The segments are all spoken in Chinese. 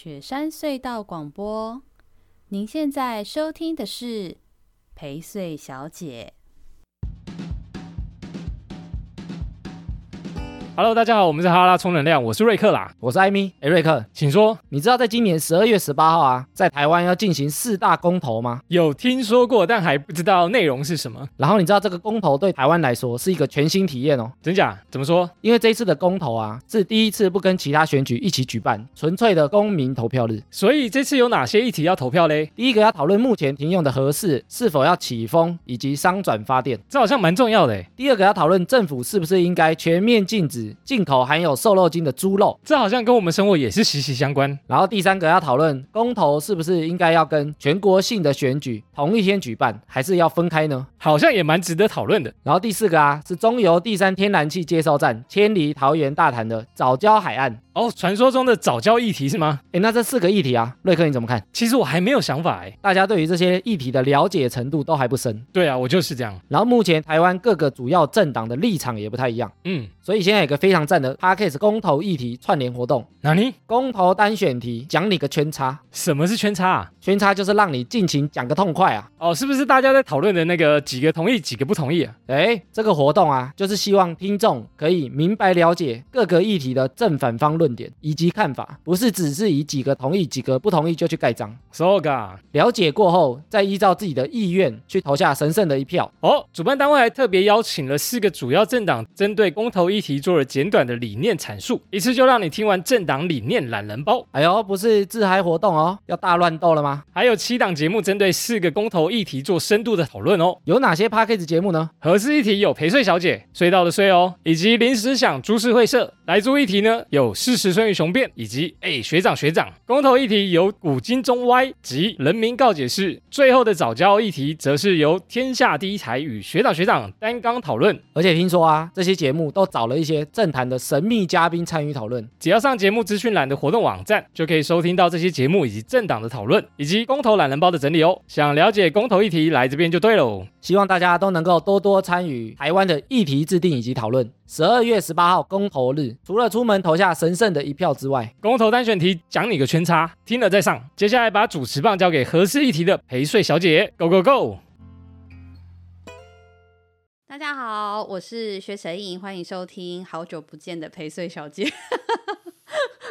雪山隧道广播，您现在收听的是陪睡小姐。Hello，大家好，我们是哈拉充能量，我是瑞克啦，我是艾米。哎，瑞克，请说。你知道在今年十二月十八号啊，在台湾要进行四大公投吗？有听说过，但还不知道内容是什么。然后你知道这个公投对台湾来说是一个全新体验哦。真假？怎么说？因为这一次的公投啊，是第一次不跟其他选举一起举办，纯粹的公民投票日。所以这次有哪些议题要投票嘞？第一个要讨论目前停用的核四是否要启封，以及商转发电，这好像蛮重要的。第二个要讨论政府是不是应该全面禁止进口含有有瘦肉精的猪肉，这好像跟我们生活也是息息相关。然后第三个要讨论公投是不是应该要跟全国性的选举同一天举办，还是要分开呢？好像也蛮值得讨论的。然后第四个啊，是中油第三天然气接收站迁离桃园大潭的早礁海岸。哦，传说中的早教议题是吗？诶，那这四个议题啊，瑞克你怎么看？其实我还没有想法诶，大家对于这些议题的了解程度都还不深。对啊，我就是这样。然后目前台湾各个主要政党的立场也不太一样。嗯，所以现在有个非常赞的 Podcast 公投议题串联活动。哪里？公投单选题，讲你个圈叉。什么是圈叉啊？圈叉就是让你尽情讲个痛快啊。哦，是不是大家在讨论的那个几个同意，几个不同意啊？诶，这个活动啊，就是希望听众可以明白了解各个议题的正反方论点以及看。法不是只是以几个同意几个不同意就去盖章，so ga 了解过后再依照自己的意愿去投下神圣的一票。哦，主办单位还特别邀请了四个主要政党，针对公投议题做了简短的理念阐述，一次就让你听完政党理念懒人包。哎呦，不是自嗨活动哦，要大乱斗了吗？还有七档节目针对四个公投议题做深度的讨论哦。有哪些 Podcast 节目呢？合适议题有陪睡小姐，睡到的睡哦，以及临时想株式会社。来租议题呢有事实胜于雄辩，以及哎学长学长，公投议题由古今中外及人民告解室，最后的早教议题则是由天下第一台与学长学长担纲讨论。而且听说啊，这些节目都找了一些政坛的神秘嘉宾参与讨论，只要上节目资讯栏的活动网站，就可以收听到这些节目以及政党的讨论，以及公投懒人包的整理哦。想了解公投议题，来这边就对喽。希望大家都能够多多参与台湾的议题制定以及讨论。十二月十八号公投日，除了出门投下神圣的一票之外，公投单选题讲你个圈叉，听了再上。接下来把主持棒交给合适议题的陪睡小姐，Go Go Go！大家好，我是薛神颖，欢迎收听好久不见的陪睡小姐。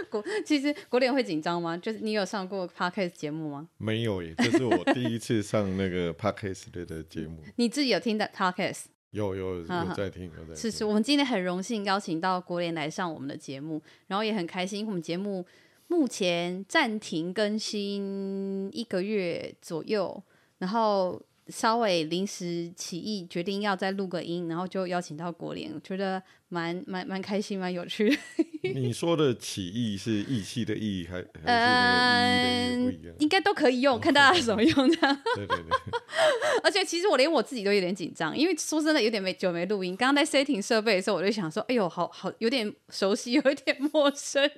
国其实国联会紧张吗？就是你有上过 Podcast 节目吗？没有耶，这是我第一次上那个 Podcast 的节目。你自己有听的 Podcast？有有有在听，有在听。是是，我们今天很荣幸邀请到国联来上我们的节目，然后也很开心，我们节目目前暂停更新一个月左右，然后稍微临时起意决定要再录个音，然后就邀请到国联，我觉得蛮蛮蛮开心，蛮有趣的。你说的起义是义气的义，还还是嗯，应该都可以用，看大家怎么用这样。对对对。而且其实我连我自己都有点紧张，因为说真的有点没久没录音。刚刚在 setting 设备的时候，我就想说，哎呦，好好有点熟悉，有一点陌生。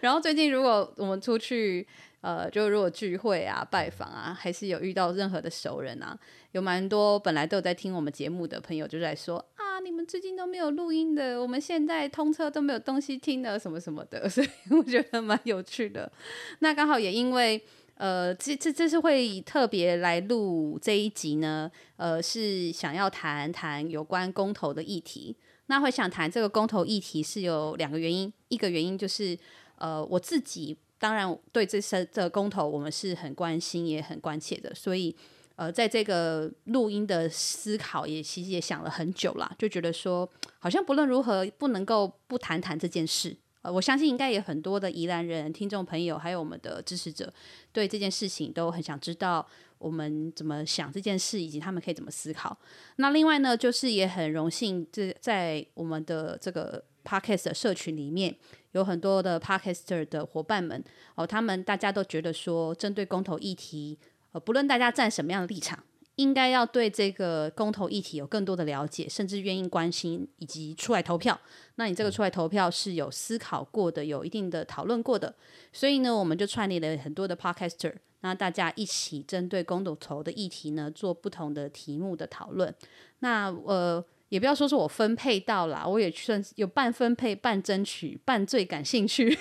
然后最近如果我们出去，呃，就如果聚会啊、拜访啊，还是有遇到任何的熟人啊，有蛮多本来都有在听我们节目的朋友就在说啊。你们最近都没有录音的，我们现在通车都没有东西听的，什么什么的，所以我觉得蛮有趣的。那刚好也因为，呃，这这这是会特别来录这一集呢，呃，是想要谈谈有关公投的议题。那会想谈这个公投议题是有两个原因，一个原因就是，呃，我自己当然对这次这公投我们是很关心也很关切的，所以。呃，在这个录音的思考也其实也想了很久啦，就觉得说好像不论如何不能够不谈谈这件事。呃，我相信应该也很多的宜兰人、听众朋友，还有我们的支持者，对这件事情都很想知道我们怎么想这件事，以及他们可以怎么思考。那另外呢，就是也很荣幸，这在我们的这个 Podcast 的社群里面，有很多的 Podcaster 的伙伴们哦，他们大家都觉得说，针对公投议题。呃，不论大家站什么样的立场，应该要对这个公投议题有更多的了解，甚至愿意关心以及出来投票。那你这个出来投票是有思考过的，有一定的讨论过的。所以呢，我们就串联了很多的 podcaster，那大家一起针对公投的议题呢，做不同的题目的讨论。那呃。也不要说是我分配到啦，我也算有半分配、半争取、半最感兴趣，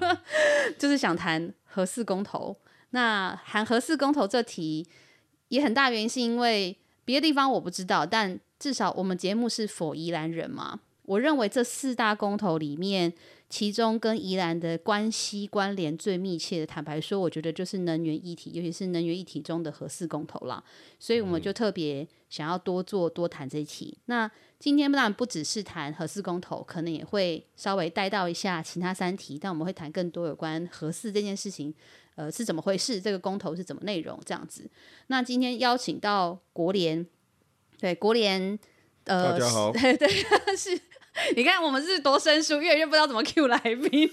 就是想谈核四公投。那谈核四公投这题，也很大原因是因为别的地方我不知道，但至少我们节目是 for 宜兰人嘛。我认为这四大公投里面，其中跟宜兰的关系关联最密切的，坦白说，我觉得就是能源议题，尤其是能源议题中的核四公投啦。所以我们就特别想要多做多谈这一题。那今天当然不只是谈核四公投，可能也会稍微带到一下其他三题，但我们会谈更多有关核四这件事情，呃，是怎么回事？这个公投是怎么内容？这样子。那今天邀请到国联，对国联，呃，大家好，对对是。你看，我们是多生疏，越来越不知道怎么 cue 来宾。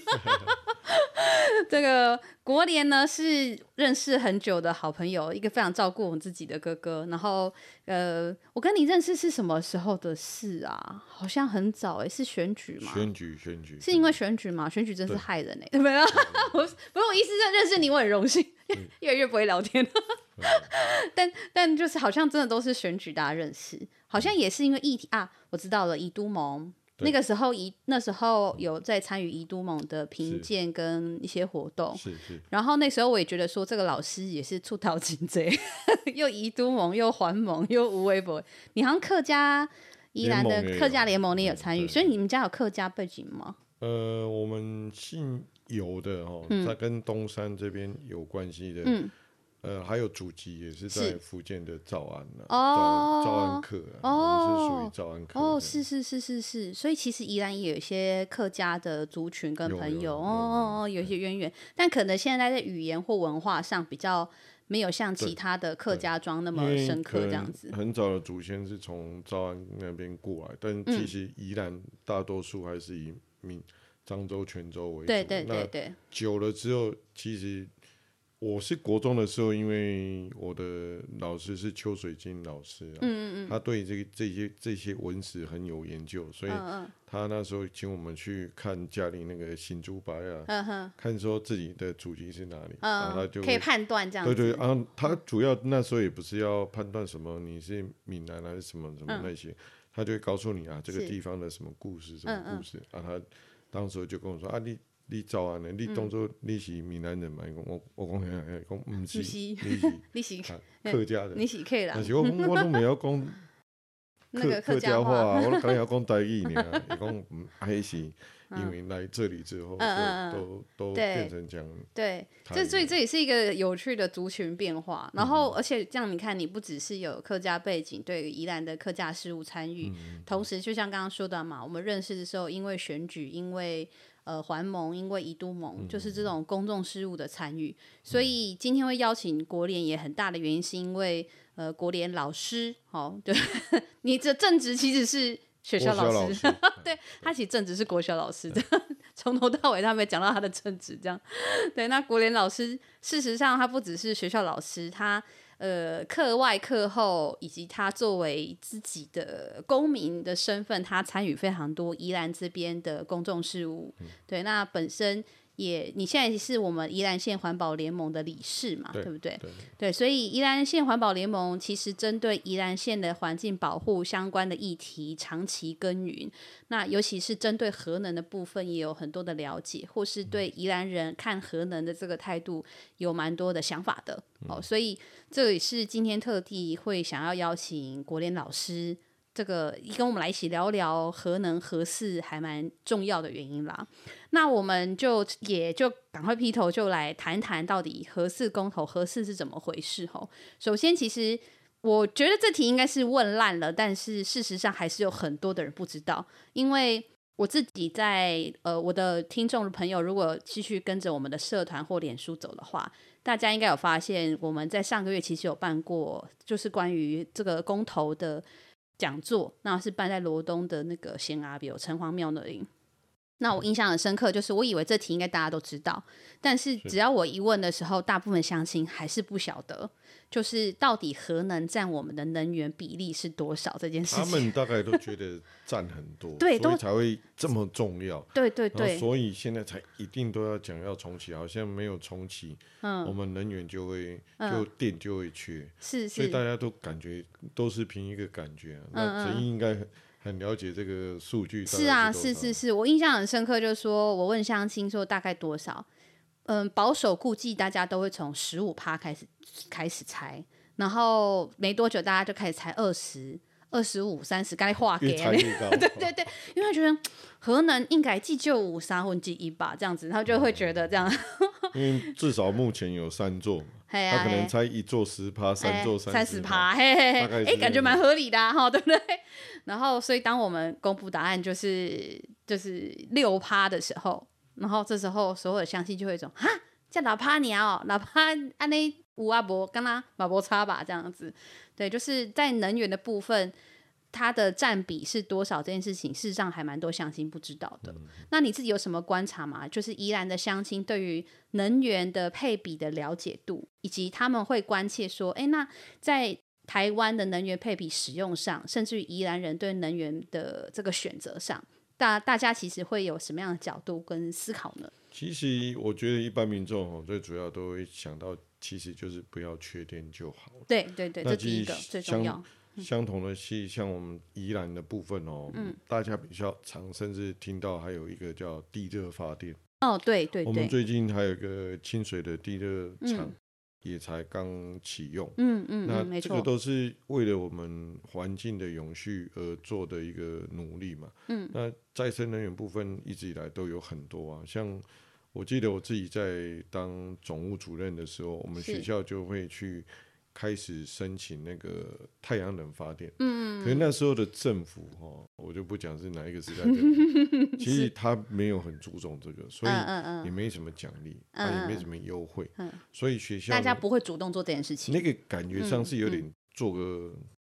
这个国联呢，是认识很久的好朋友，一个非常照顾我们自己的哥哥。然后，呃，我跟你认识是什么时候的事啊？好像很早哎、欸，是选举吗？选举，选举，是因为选举吗？选举真是害人哎、欸，对不对？我不是我意思是认识你，我很荣幸。越来越不会聊天了，但但就是好像真的都是选举大家认识，好像也是因为议题啊，我知道了，以都盟。那个时候，宜那时候有在参与宜都盟的评鉴跟一些活动，是是。然后那时候我也觉得说，这个老师也是出头真济，又宜都盟又环盟又无微博。你好像客家宜兰的客家联盟你也有参与，所以你们家有客家背景吗？呃，我们姓有的哦，他跟东山这边有关系的。嗯。呃，还有祖籍也是在福建的诏安呢，哦，兆安客，哦，我们是属于诏安客。哦，是是是是是，所以其实宜兰也有一些客家的族群跟朋友，哦哦哦，有一些渊源，但可能现在在语言或文化上比较没有像其他的客家庄那么深刻这样子。很早的祖先是从诏安那边过来，但其实宜兰大多数还是以闽漳州、泉州为主。对对对对。久了之后，其实。我是国中的时候，因为我的老师是邱水金老师，啊，嗯嗯嗯，他对这个这些这些文史很有研究，所以他那时候请我们去看家里那个新竹白啊，看说自己的祖籍是哪里，然后他就可以判断这样，对对，然后他主要那时候也不是要判断什么你是闽南还是什么什么那些，他就会告诉你啊这个地方的什么故事什么故事，啊他当时就跟我说啊你。你早安呢？你当做你是闽南人嘛？我我讲讲讲，不是，你是 客家人，你是客人。但是我我都没有讲 客客家话，我刚要讲台语呢。你讲还是因为来这里之后，都都变成这样。对，这所以这也是一个有趣的族群变化。然后，而且这样你看，你不只是有客家背景，对于宜兰的客家事务参与，同时就像刚刚说的嘛，我们认识的时候，因为选举，因为。呃，环盟因为宜都盟就是这种公众事务的参与，嗯、所以今天会邀请国联也很大的原因是因为呃，国联老师，哦，对，你这正职其实是学校老师，老 师对，他其实正职是国小老师的，从头到尾他没讲到他的正职这样，对，那国联老师事实上他不只是学校老师，他。呃，课外课后，以及他作为自己的公民的身份，他参与非常多宜兰这边的公众事务。嗯、对，那本身。也，你现在是我们宜兰县环保联盟的理事嘛，对，对不对？对，对，所以宜兰县环保联盟其实针对宜兰县的环境保护相关的议题长期耕耘，那尤其是针对核能的部分也有很多的了解，或是对宜兰人看核能的这个态度有蛮多的想法的。嗯、哦，所以这也是今天特地会想要邀请国联老师。这个跟我们来一起聊聊核能核四还蛮重要的原因啦。那我们就也就赶快劈头就来谈谈到底核四公投核四是怎么回事吼。首先，其实我觉得这题应该是问烂了，但是事实上还是有很多的人不知道。因为我自己在呃我的听众的朋友，如果继续跟着我们的社团或脸书走的话，大家应该有发现我们在上个月其实有办过，就是关于这个公投的。讲座，那是办在罗东的那个仙阿庙城隍庙那里。那我印象很深刻，就是我以为这题应该大家都知道，但是只要我一问的时候，大部分乡亲还是不晓得，就是到底核能占我们的能源比例是多少这件事情。他们大概都觉 得占很多，对，所以才会这么重要。对对对，所以现在才一定都要讲要重启，好像没有重启，嗯，我们能源就会就电就会缺，是是，所以大家都感觉都是凭一个感觉，那陈应该。很了解这个数据是，是啊，是是是，我印象很深刻，就是说我问相亲说大概多少，嗯，保守估计大家都会从十五趴开始开始猜，然后没多久大家就开始猜二十二十五、三十，该画给，对对对，因为觉得河南应该计就五三分之一吧，这样子，然后就会觉得这样，因为至少目前有三座。他可能猜一座十趴，三座三十趴，嘿嘿嘿，哎、欸，感觉蛮合理的哈、啊，对不对？然后，所以当我们公布答案就是就是六趴的时候，然后这时候所有的乡亲就会说啊，叫老趴鸟、哦，老趴安内五阿伯跟他马伯差吧，这样子，对，就是在能源的部分。它的占比是多少？这件事情事实上还蛮多乡亲不知道的。嗯、那你自己有什么观察吗？就是宜兰的乡亲对于能源的配比的了解度，以及他们会关切说：诶，那在台湾的能源配比使用上，甚至于宜兰人对能源的这个选择上，大大家其实会有什么样的角度跟思考呢？其实我觉得一般民众哦，最主要都会想到，其实就是不要缺电就好。对对对，这第一个最重要。相同的系，像我们宜兰的部分哦，嗯、大家比较常甚至听到还有一个叫地热发电。哦，对对对。我们最近还有一个清水的地热厂也才刚启用。嗯嗯，那这个都是为了我们环境的永续而做的一个努力嘛。嗯。那再生能源部分一直以来都有很多啊，像我记得我自己在当总务主任的时候，我们学校就会去。开始申请那个太阳能发电，嗯，可是那时候的政府哈，我就不讲是哪一个时代的，其实他没有很注重这个，所以也没什么奖励，他也没什么优惠，所以学校大家不会主动做这件事情。那个感觉上是有点做个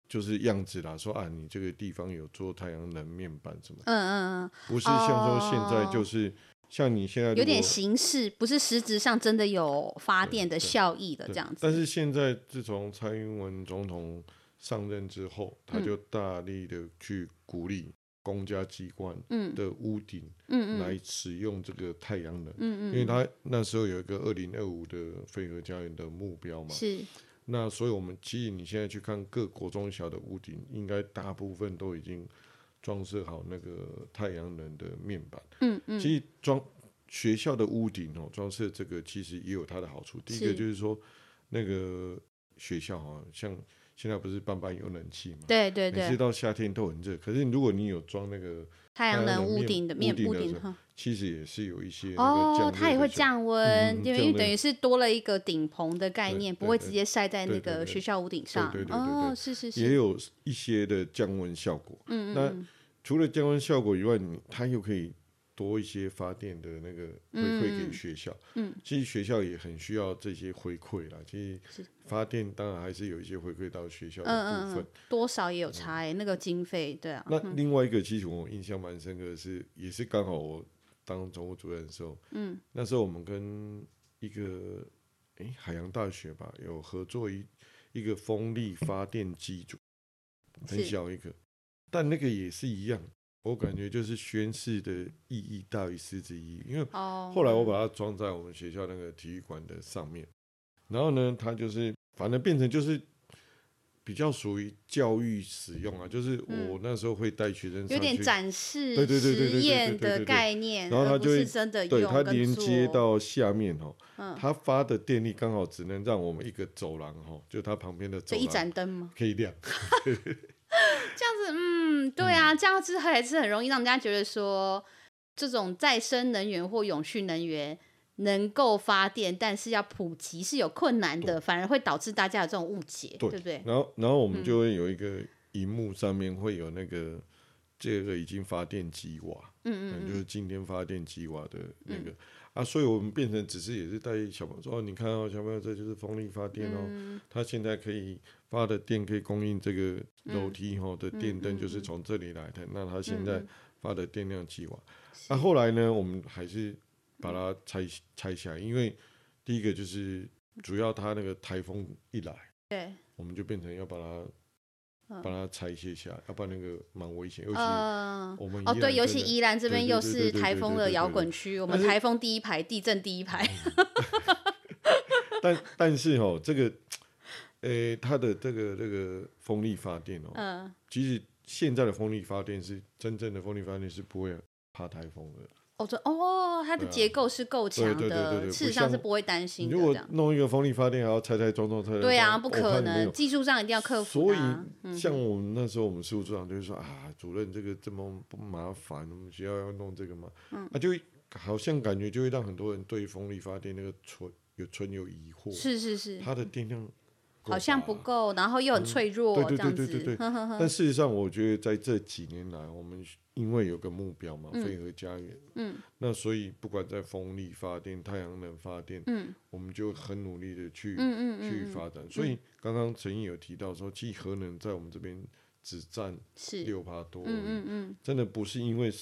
就是样子啦，说啊，你这个地方有做太阳能面板什么，嗯嗯嗯，不是像说现在就是。像你现在有点形式，不是实质上真的有发电的效益的这样子。但是现在自从蔡英文总统上任之后，他就大力的去鼓励公家机关的屋顶来使用这个太阳能，因为他那时候有一个二零二五的飞核家园的目标嘛。是。那所以我们其实你现在去看各国中小的屋顶，应该大部分都已经。装饰好那个太阳能的面板，嗯嗯，其实装学校的屋顶哦，装饰这个其实也有它的好处。第一个就是说，那个学校啊，像现在不是班班有冷气嘛，对对对，每次到夏天都很热。可是如果你有装那个太阳能屋顶的面屋顶哈，其实也是有一些哦，它也会降温，因为等于是多了一个顶棚的概念，不会直接晒在那个学校屋顶上。对对对对，哦，是是是，也有一些的降温效果。嗯嗯，那。除了降温效果以外，它又可以多一些发电的那个回馈给学校。嗯，嗯，其实学校也很需要这些回馈啦。其实发电当然还是有一些回馈到学校的部分，嗯嗯、多少也有差哎、欸。嗯、那个经费，对啊。那另外一个，其实我印象蛮深刻的是，也是刚好我当总务主任的时候，嗯，那时候我们跟一个哎、欸、海洋大学吧有合作一一个风力发电机组，很小一个。但那个也是一样，我感觉就是宣誓的意义大于实质意义，因为后来我把它装在我们学校那个体育馆的上面，然后呢，它就是反正变成就是比较属于教育使用啊，就是我那时候会带学生上去，有点展示实验的概念，然后它就会真的对它连接到下面哦，它发的电力刚好只能让我们一个走廊哈，就它旁边的走廊，一盏灯吗？可以亮。这样子，嗯，对啊，这样子还是很容易让人家觉得说，这种再生能源或永续能源能够发电，但是要普及是有困难的，反而会导致大家有这种误解，对，对不对？然后，然后我们就会有一个荧幕上面会有那个、嗯、这个已经发电几瓦，嗯，嗯嗯，就是今天发电几瓦的那个。嗯啊，所以我们变成只是也是带小朋友说，哦，你看哦，小朋友，这就是风力发电哦，嗯、它现在可以发的电可以供应这个楼梯哈的电灯，就是从这里来的。嗯、那它现在发的电量几瓦？那、啊、后来呢，我们还是把它拆拆下来，因为第一个就是主要它那个台风一来，对，我们就变成要把它。把它拆卸下来，要不然那个蛮危险。尤其我们哦，对，尤其宜兰这边又是台风的摇滚区，我们台风第一排，地震第一排。但 但是哦，这个，诶、欸，它的这个这个风力发电哦，嗯，其实现在的风力发电是真正的风力发电是不会怕台风的。哦，哦，它的结构是够强的，事实上是不会担心的。如果弄一个风力发电，还要拆拆装装，拆拆对啊，不可能，技术上一定要克服。所以，像我们那时候，我们事务组长就会说啊，主任这个这么不麻烦，我们学校要弄这个嘛，嗯，啊，就好像感觉就会让很多人对风力发电那个存有存有疑惑。是是是，它的电量好像不够，然后又很脆弱，对对对对对 对。但事实上，我觉得在这几年来，我们。因为有个目标嘛，飞核家园。嗯，那所以不管在风力发电、太阳能发电，嗯，我们就很努力的去，嗯嗯去发展。所以刚刚陈毅有提到说，其实核能在我们这边只占六帕多，嗯嗯嗯，真的不是因为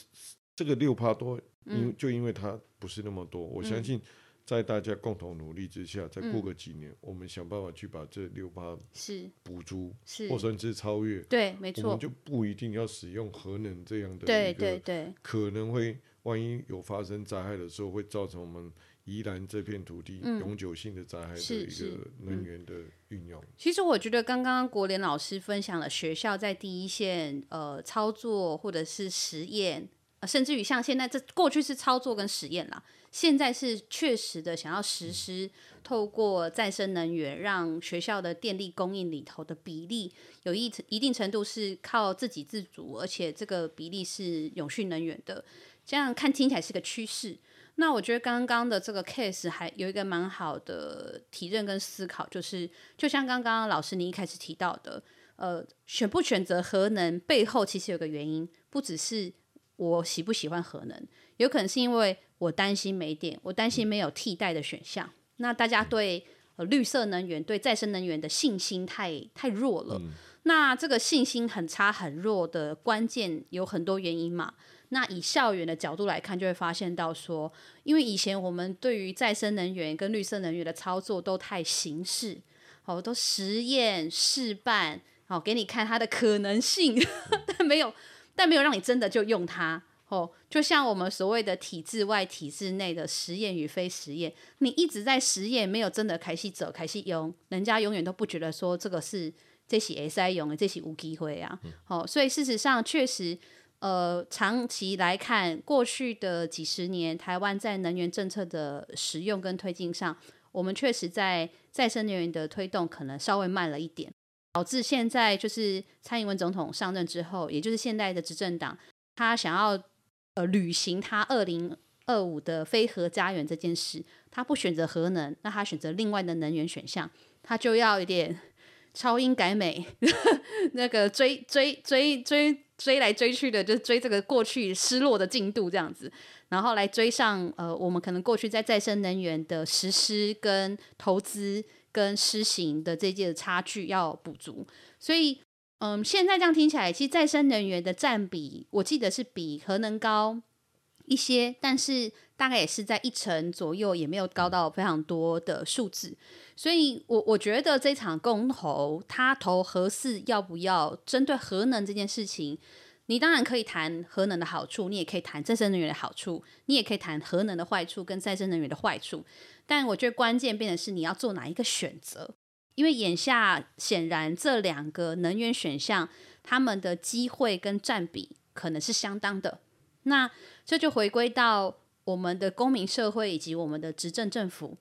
这个六帕多，因为就因为它不是那么多，我相信。在大家共同努力之下，再过个几年，嗯、我们想办法去把这六八是。补足，是。或甚至超越。对，没错，我们就不一定要使用核能这样的一个，对对。对，可能会万一有发生灾害的时候，会造成我们宜兰这片土地永久性的灾害的一个能源的运用。其实我觉得刚刚国联老师分享了学校在第一线呃操作或者是实验。甚至于像现在这过去是操作跟实验啦，现在是确实的想要实施，透过再生能源让学校的电力供应里头的比例有一一定程度是靠自给自足，而且这个比例是永续能源的。这样看听起来是个趋势。那我觉得刚刚的这个 case 还有一个蛮好的提认跟思考，就是就像刚刚老师你一开始提到的，呃，选不选择核能背后其实有个原因，不只是。我喜不喜欢核能？有可能是因为我担心没电，我担心没有替代的选项。那大家对呃绿色能源、对再生能源的信心太太弱了。嗯、那这个信心很差、很弱的关键有很多原因嘛。那以校园的角度来看，就会发现到说，因为以前我们对于再生能源跟绿色能源的操作都太形式，好，都实验试办，好，给你看它的可能性，但没有。但没有让你真的就用它哦，就像我们所谓的体制外、体制内的实验与非实验，你一直在实验，没有真的开始走、开始用，人家永远都不觉得说这个是这些 S I 用的，这些无机会啊。好、嗯哦，所以事实上确实，呃，长期来看，过去的几十年，台湾在能源政策的使用跟推进上，我们确实在再生能源的推动可能稍微慢了一点。导致现在就是蔡英文总统上任之后，也就是现在的执政党，他想要呃履行他二零二五的非核家园这件事，他不选择核能，那他选择另外的能源选项，他就要一点超英改美，那个追追追追追来追去的，就追这个过去失落的进度这样子，然后来追上呃我们可能过去在再生能源的实施跟投资。跟施行的这届的差距要补足，所以，嗯，现在这样听起来，其实再生能源的占比，我记得是比核能高一些，但是大概也是在一成左右，也没有高到非常多的数字。所以我我觉得这场公投，他投核四要不要针对核能这件事情，你当然可以谈核能的好处，你也可以谈再生能源的好处，你也可以谈核能的坏处跟再生能源的坏处。但我觉得关键变的是你要做哪一个选择，因为眼下显然这两个能源选项，他们的机会跟占比可能是相当的。那这就回归到我们的公民社会以及我们的执政政府，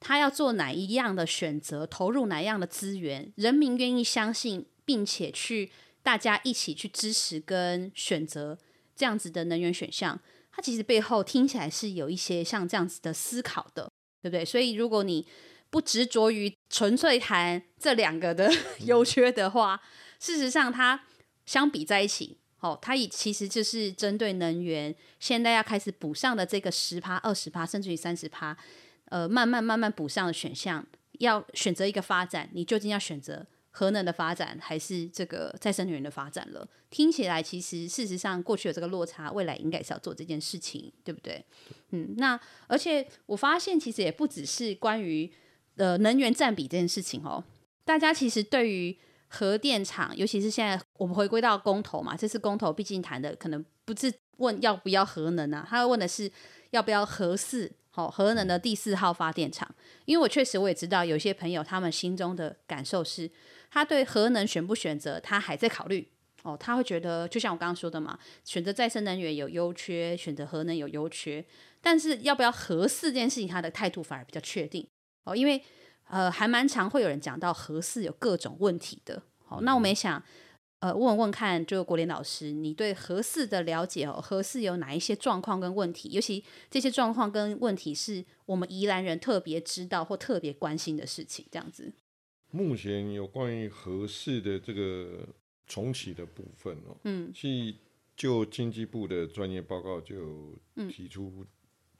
他要做哪一样的选择，投入哪样的资源，人民愿意相信，并且去大家一起去支持跟选择这样子的能源选项，它其实背后听起来是有一些像这样子的思考的。对不对？所以如果你不执着于纯粹谈这两个的 优缺的话，事实上它相比在一起，哦，它也其实就是针对能源现在要开始补上的这个十趴、二十趴，甚至于三十趴，呃，慢慢慢慢补上的选项，要选择一个发展，你究竟要选择核能的发展，还是这个再生能源的发展了。听起来其实事实上过去有这个落差，未来应该是要做这件事情，对不对？嗯，那而且我发现其实也不只是关于呃能源占比这件事情哦，大家其实对于核电厂，尤其是现在我们回归到公投嘛，这次公投毕竟谈的可能不是问要不要核能啊，他问的是要不要核四。好，核能的第四号发电厂，因为我确实我也知道有些朋友他们心中的感受是，他对核能选不选择，他还在考虑。哦，他会觉得就像我刚刚说的嘛，选择再生能源有优缺，选择核能有优缺，但是要不要核四这件事情，他的态度反而比较确定。哦，因为呃还蛮常会有人讲到核四有各种问题的。好，那我们也想。呃，问问看，就国联老师，你对核四的了解哦，核四有哪一些状况跟问题？尤其这些状况跟问题是我们宜兰人特别知道或特别关心的事情，这样子。目前有关于核四的这个重启的部分哦，嗯，是就经济部的专业报告就提出。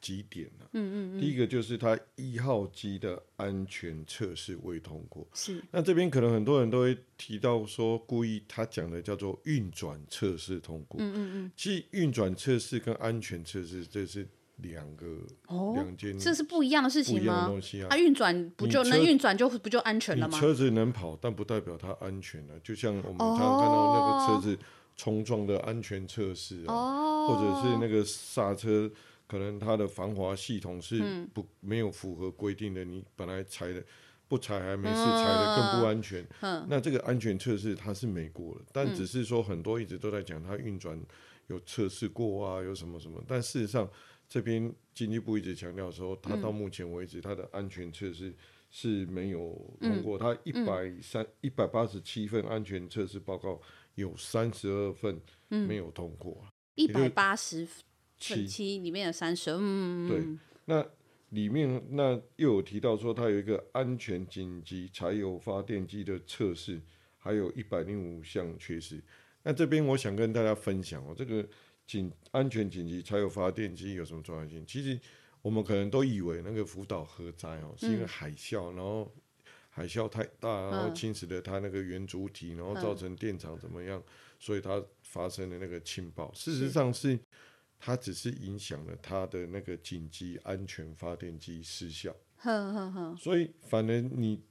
几点呢、啊？嗯嗯嗯，第一个就是它一号机的安全测试未通过。是，那这边可能很多人都会提到说，故意他讲的叫做运转测试通过。嗯嗯嗯，其实运转测试跟安全测试这是两个两件、哦，这是不一样的事情吗？不一样的东西啊，它运转不就能运转就不就安全了吗？车子能跑，但不代表它安全了。就像我们常常看到那个车子冲撞的安全测试啊，哦、或者是那个刹车。可能它的防滑系统是不、嗯、没有符合规定的，你本来踩的不踩还没事，踩的更不安全。嗯、那这个安全测试它是没过的，但只是说很多一直都在讲它运转有测试过啊，有什么什么。但事实上这边经济部一直强调说，它到目前为止它的安全测试是没有通过。它一百三一百八十七份安全测试报告有三十二份没有通过。一百八十。七七里面有三十，嗯，对，那里面那又有提到说，它有一个安全紧急柴油发电机的测试，还有一百零五项缺失。那这边我想跟大家分享哦，这个紧安全紧急柴油发电机有什么重要性？其实我们可能都以为那个福岛核灾哦，是因为海啸，然后海啸太大，然后侵蚀了它那个圆柱体，然后造成电厂怎么样，所以它发生了那个氢爆。事实上是。它只是影响了它的那个紧急安全发电机失效，所以反而你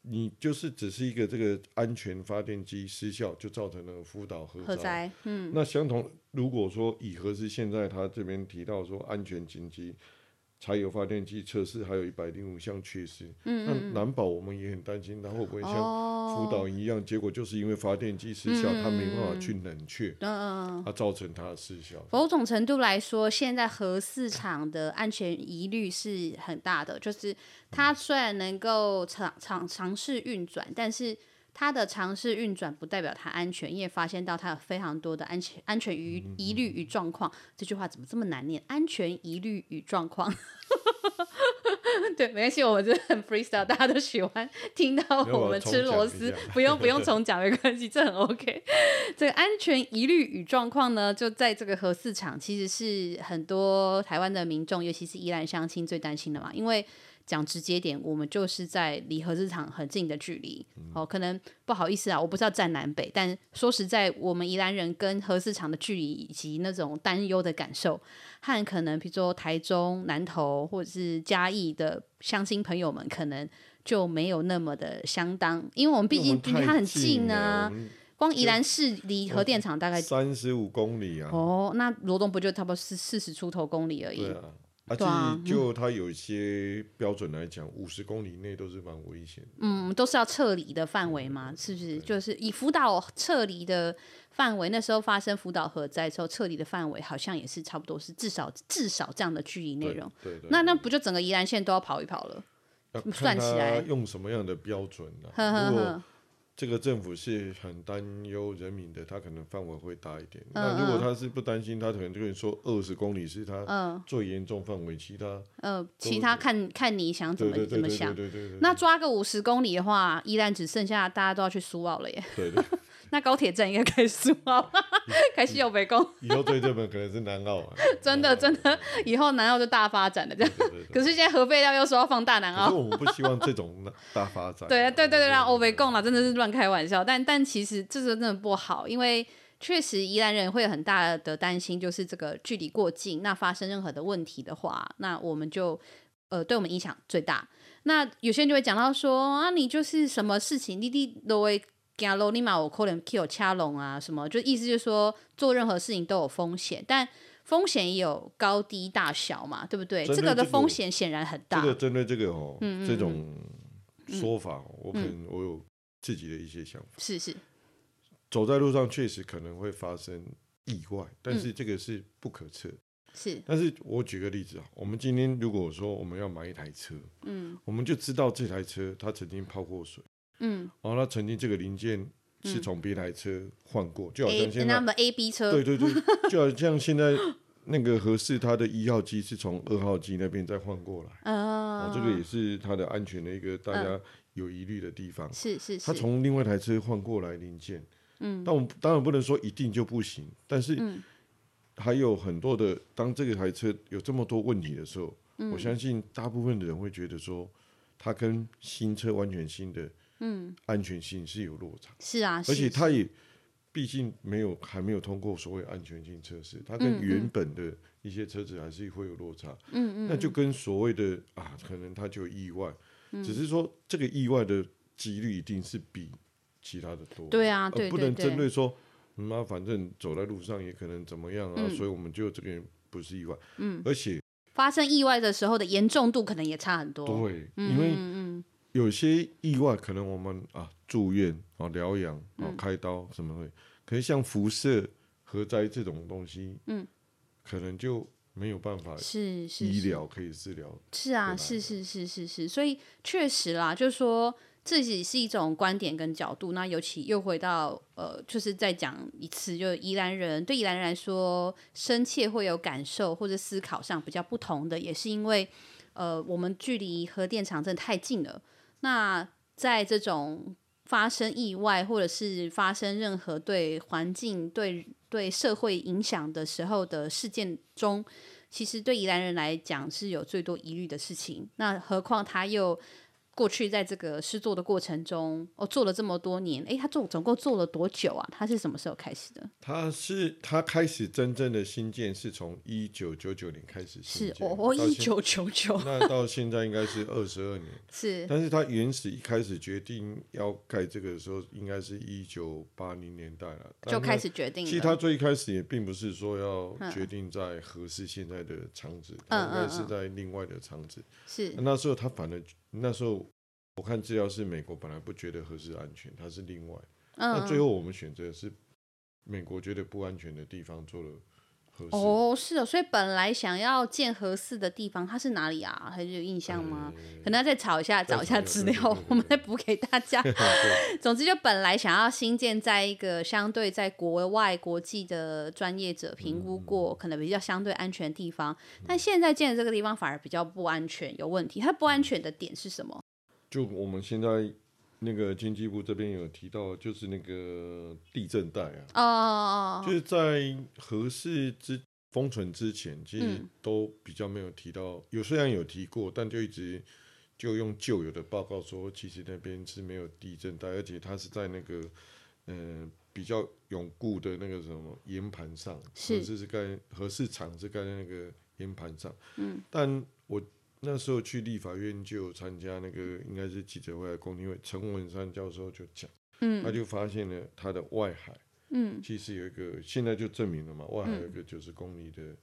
你就是只是一个这个安全发电机失效，就造成了福岛核灾。嗯，那相同，如果说以核是现在他这边提到说安全紧急。柴油发电机测试还有一百零五项缺失，嗯，嗯，那难保我们也很担心，它会不会像福岛一样，哦、结果就是因为发电机失效，它、嗯、没办法去冷却，嗯，它造成它的失效。某种程度来说，现在核市场的安全疑虑是很大的，就是它虽然能够尝尝尝试运转，但是。它的尝试运转不代表它安全，因为发现到它有非常多的安全安全疑疑虑与状况。这句话怎么这么难念？安全疑虑与状况。对，没关系，我们真的很 freestyle，大家都喜欢听到我们吃螺丝，不用不用 重讲，没关系，这很 OK。这个安全疑虑与状况呢，就在这个核四场，其实是很多台湾的民众，尤其是宜兰乡亲最担心的嘛，因为。讲直接点，我们就是在离核四厂很近的距离。哦，可能不好意思啊，我不知道站南北，但说实在，我们宜兰人跟核四厂的距离以及那种担忧的感受，和可能比如说台中、南投或者是嘉义的乡亲朋友们，可能就没有那么的相当，因为我们毕竟离它很近啊。光宜兰市离核电厂大概三十五公里啊。哦，那罗东不就差不多是四十出头公里而已？啊，就它有一些标准来讲，五十公里内都是蛮危险。嗯，都是要撤离的范围嘛，是不是？就是以福岛撤离的范围，那时候发生福岛核灾的时候，撤离的范围好像也是差不多是至少至少这样的距离内容。对，对，对，那那不就整个宜兰县都要跑一跑了？算起来用什么样的标准呢？如果这个政府是很担忧人民的，他可能范围会大一点。嗯、那如果他是不担心，他可能就会说二十公里是他最严重范围，其他呃，其他看看你想怎么怎么想。那抓个五十公里的话，依然只剩下大家都要去苏澳了耶。对，对，对。那高铁站应该可以苏澳。开始有北工，以后对这本可能是南澳啊，真的真的，以后南澳就大发展了这样。可是现在核废料又说要放大南澳，我们不希望这种 大发展。对对对对，让欧北共了，真的是乱开玩笑。但但其实这个真的不好，因为确实宜兰人会有很大的担心，就是这个距离过近，那发生任何的问题的话，那我们就呃对我们影响最大。那有些人就会讲到说啊，你就是什么事情，你你都会。走路你嘛有可能去掐龙啊什么，就意思就是说做任何事情都有风险，但风险也有高低大小嘛，对不对？这个、这个的风险显然很大。这个针对这个哦，嗯嗯嗯这种说法，我可能我有自己的一些想法。是是，走在路上确实可能会发生意外，但是这个是不可测。是，但是我举个例子啊，我们今天如果说我们要买一台车，嗯，我们就知道这台车它曾经泡过水。嗯，哦，那曾经这个零件是从别台车换过，就好像现在 A B 车，对对对，就好像现在那个合适它的一号机是从二号机那边再换过来，哦，这个也是它的安全的一个大家有疑虑的地方，是是是，他从另外一台车换过来零件，嗯，但我们当然不能说一定就不行，但是还有很多的，当这个台车有这么多问题的时候，我相信大部分的人会觉得说，它跟新车完全新的。嗯，安全性是有落差，是啊，而且它也毕竟没有还没有通过所谓安全性测试，它跟原本的一些车子还是会有落差。嗯嗯，那就跟所谓的啊，可能它就意外，只是说这个意外的几率一定是比其他的多。对啊，而不能针对说，那反正走在路上也可能怎么样啊，所以我们就这边不是意外。嗯，而且发生意外的时候的严重度可能也差很多。对，因为嗯。有些意外可能我们啊住院啊疗养啊开刀什么的，可是像辐射核灾这种东西，嗯，可能就没有办法是是医疗可以治疗。是啊，是是是是是，所以确实啦，就是说自己是一种观点跟角度。那尤其又回到呃，就是再讲一次，就宜兰人对宜兰人来说，深切会有感受或者思考上比较不同的，也是因为呃，我们距离核电厂真的太近了。那在这种发生意外，或者是发生任何对环境、对对社会影响的时候的事件中，其实对宜兰人来讲是有最多疑虑的事情。那何况他又。过去在这个试做的过程中，哦，做了这么多年，哎，他做总共做了多久啊？他是什么时候开始的？他是他开始真正的新建是从一九九九年开始兴建，是哦，一九九九，那到现在应该是二十二年，是。但是他原始一开始决定要盖这个的时候，应该是一九八零年代了，就开始决定。其实他最开始也并不是说要决定在合适现在的厂子，嗯、应该是在另外的厂子，是。那时候他反正。那时候我看治疗是美国本来不觉得合适安全，它是另外。嗯。那最后我们选择是美国觉得不安全的地方做了哦，是哦，所以本来想要建合适的地方，它是哪里啊？还是有印象吗？嗯、可能要再找一下，找一下资料，对对对对，我们再补给大家。总之，就本来想要新建在一个相对在国外国际的专业者评估过，可能比较相对安全的地方，嗯、但现在建的这个地方反而比较不安全，有问题。它不安全的点是什么？就我们现在那个经济部这边有提到，就是那个地震带啊，就是在核四之封存之前，其实都比较没有提到，嗯、有虽然有提过，但就一直就用旧有的报告说，其实那边是没有地震带，而且它是在那个嗯、呃、比较永固的那个什么岩盘上，是。是是盖核四厂是盖在那个岩盘上，嗯，但我。那时候去立法院就参加那个应该是记者会、公听会，陈文山教授就讲，嗯，他就发现了他的外海，嗯，其实有一个，现在就证明了嘛，外海有一个九十公里的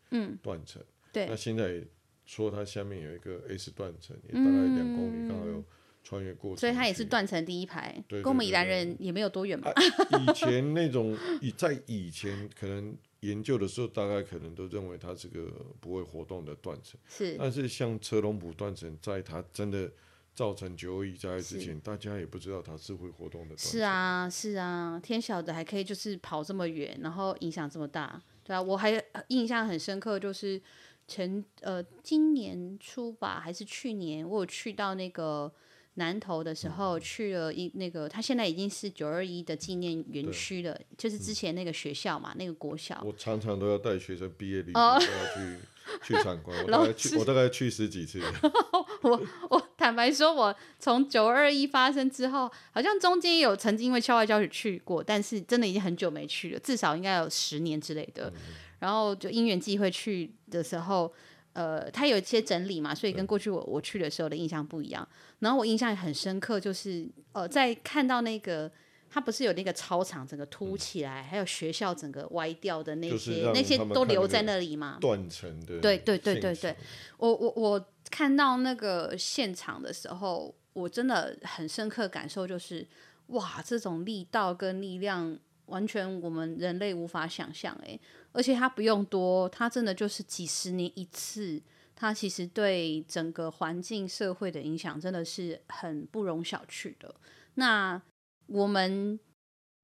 断层，对，那现在说它下面有一个 S 断层，也大概两公里，刚好有穿越过，所以它也是断层第一排，对，跟我们宜兰人也没有多远嘛。以前那种以在以前可能。研究的时候，大概可能都认为它是个不会活动的断层。是，但是像车龙埔断层，在它真的造成九二一灾害之前，大家也不知道它是会活动的断层。是啊，是啊，天晓得还可以就是跑这么远，然后影响这么大，对啊，我还印象很深刻，就是前呃今年初吧，还是去年，我有去到那个南投的时候去了一那个，他现在已经是九二一的纪念园区了，就是之前那个学校嘛，嗯、那个国小。我常常都要带学生毕业旅行都要去 去参观，我大概去我大概去十几次。我我坦白说，我从九二一发生之后，好像中间有曾经因为校外教学去过，但是真的已经很久没去了，至少应该有十年之类的。嗯、然后就因缘际会去的时候。呃，他有一些整理嘛，所以跟过去我我去的时候的印象不一样。然后我印象也很深刻，就是呃，在看到那个他不是有那个操场整个凸起来，嗯、还有学校整个歪掉的那些那些都留在那里嘛，断层的。对对对对对，我我我看到那个现场的时候，我真的很深刻感受就是，哇，这种力道跟力量。完全我们人类无法想象诶，而且它不用多，它真的就是几十年一次，它其实对整个环境社会的影响真的是很不容小觑的。那我们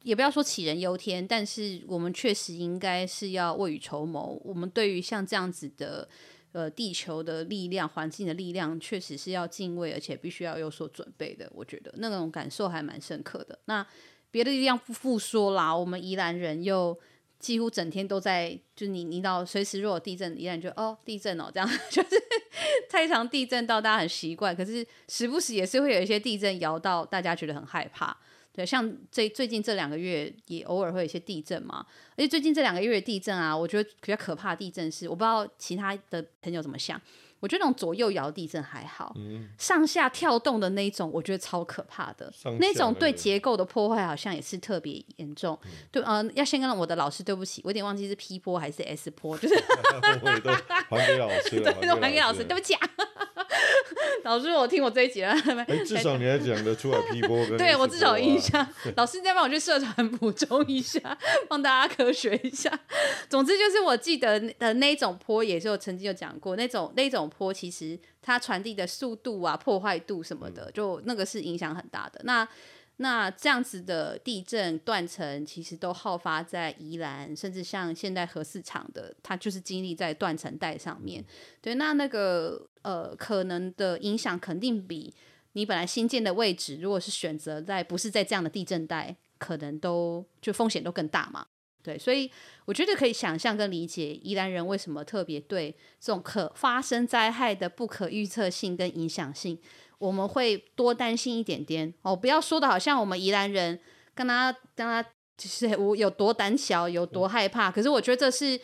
也不要说杞人忧天，但是我们确实应该是要未雨绸缪。我们对于像这样子的呃地球的力量、环境的力量，确实是要敬畏，而且必须要有所准备的。我觉得那种感受还蛮深刻的。那。别的力量不复说啦，我们宜兰人又几乎整天都在，就你你到随时如果地震，宜兰就哦地震哦这样，就是太常地震到大家很习惯，可是时不时也是会有一些地震摇到大家觉得很害怕。对，像最最近这两个月也偶尔会有一些地震嘛，而且最近这两个月的地震啊，我觉得比较可怕的地震是，我不知道其他的朋友怎么想。我觉得那种左右摇地震还好，嗯、上下跳动的那种，我觉得超可怕的。那，那种对结构的破坏好像也是特别严重。嗯、对，呃，要先跟我的老师对不起，我有点忘记是 P 波还是 S 波，就是 还给老师了，对，还给老师，对不起啊。老师，我听我这一集了。欸、至少你还讲得出来 P 波跟、啊、对我至少有印象。老师再帮我去社团补充一下，帮大家科学一下。总之就是我记得的那种坡，也是我曾经有讲过，那种那种坡其实它传递的速度啊、破坏度什么的，就那个是影响很大的。那那这样子的地震断层，其实都好发在宜兰，甚至像现在核四厂的，它就是经历在断层带上面。对，那那个呃，可能的影响肯定比你本来新建的位置，如果是选择在不是在这样的地震带，可能都就风险都更大嘛。对，所以我觉得可以想象跟理解宜兰人为什么特别对这种可发生灾害的不可预测性跟影响性。我们会多担心一点点哦，不要说的好像我们宜兰人跟他跟他就是我有多胆小，有多害怕。可是我觉得这是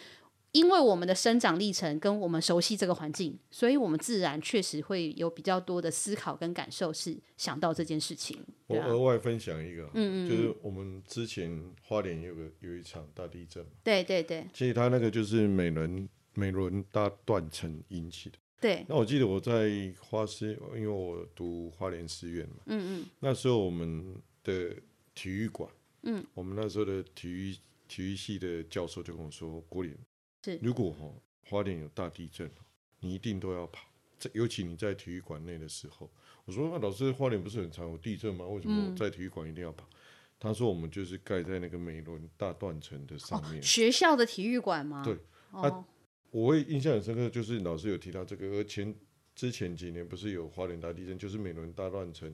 因为我们的生长历程跟我们熟悉这个环境，所以我们自然确实会有比较多的思考跟感受，是想到这件事情。啊、我额外分享一个，嗯，嗯嗯，就是我们之前花莲有个有一场大地震，对对对，其实它那个就是美轮美轮大断层引起的。对，那我记得我在花师，因为我读花莲师院嘛，嗯嗯，那时候我们的体育馆，嗯，我们那时候的体育体育系的教授就跟我说，国联，是，如果哈花莲有大地震，你一定都要跑，在尤其你在体育馆内的时候，我说那老师花莲不是很常有地震吗？为什么在体育馆一定要跑？嗯、他说我们就是盖在那个美伦大断层的上面，哦，学校的体育馆吗？对，哦。啊我会印象很深刻，就是老师有提到这个，而前之前几年不是有花莲大地震，就是美伦大乱城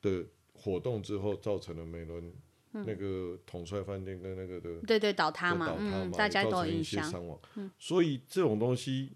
的活动之后，造成了美伦那个统帅饭店跟那个的对对倒塌嘛，嗯，大家都有影响，伤亡。所以这种东西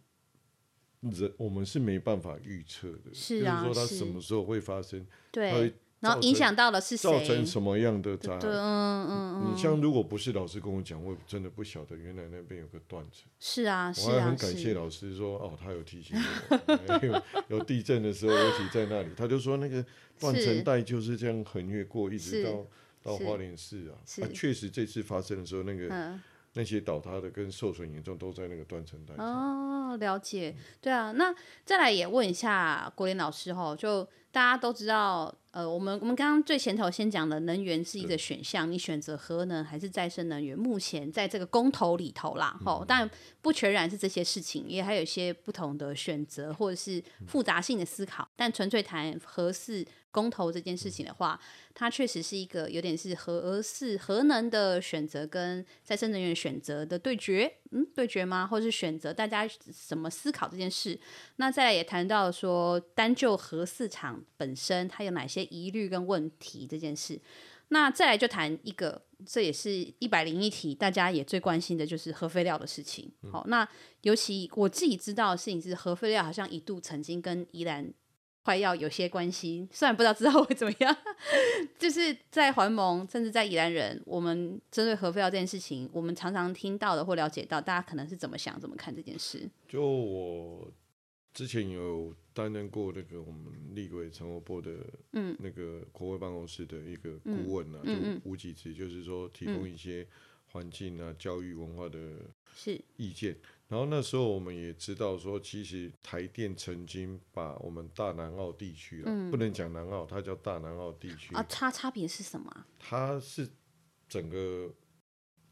人我们是没办法预测的，是啊，就是说它什么时候会发生，对。然后影响到了是谁？造成什么样的灾害？嗯嗯嗯。你像如果不是老师跟我讲，我真的不晓得原来那边有个断层。是啊，我还很感谢老师说，哦，他有提醒我，有有地震的时候，尤其在那里，他就说那个断层带就是这样横越过，一直到到花莲市啊。他确实这次发生的时候，那个那些倒塌的跟受损严重都在那个断层带上。哦，了解。对啊，那再来也问一下国联老师哈，就大家都知道。呃，我们我们刚刚最前头先讲的能源是一个选项，你选择核能还是再生能源？目前在这个公投里头啦，吼、嗯，但不全然是这些事情，也还有一些不同的选择或者是复杂性的思考。嗯、但纯粹谈核四公投这件事情的话，它确实是一个有点是核是核能的选择跟再生能源选择的对决。嗯对决吗？或是选择？大家怎么思考这件事？那再来也谈到说，单就核市场本身，它有哪些疑虑跟问题这件事。那再来就谈一个，这也是一百零一题，大家也最关心的就是核废料的事情。好，那尤其我自己知道的事情是，核废料好像一度曾经跟宜兰。快要有些关系，虽然不知道之后会怎么样，就是在环盟，甚至在宜兰人，我们针对核废料这件事情，我们常常听到的或了解到，大家可能是怎么想、怎么看这件事。就我之前有担任过那个我们立委陈欧波的，嗯，那个国会办公室的一个顾问啊，嗯、就无几次，就是说提供一些环境啊、嗯、教育、文化的是。意见。然后那时候我们也知道说，其实台电曾经把我们大南澳地区、嗯、不能讲南澳，它叫大南澳地区啊。差差别是什么？它是整个，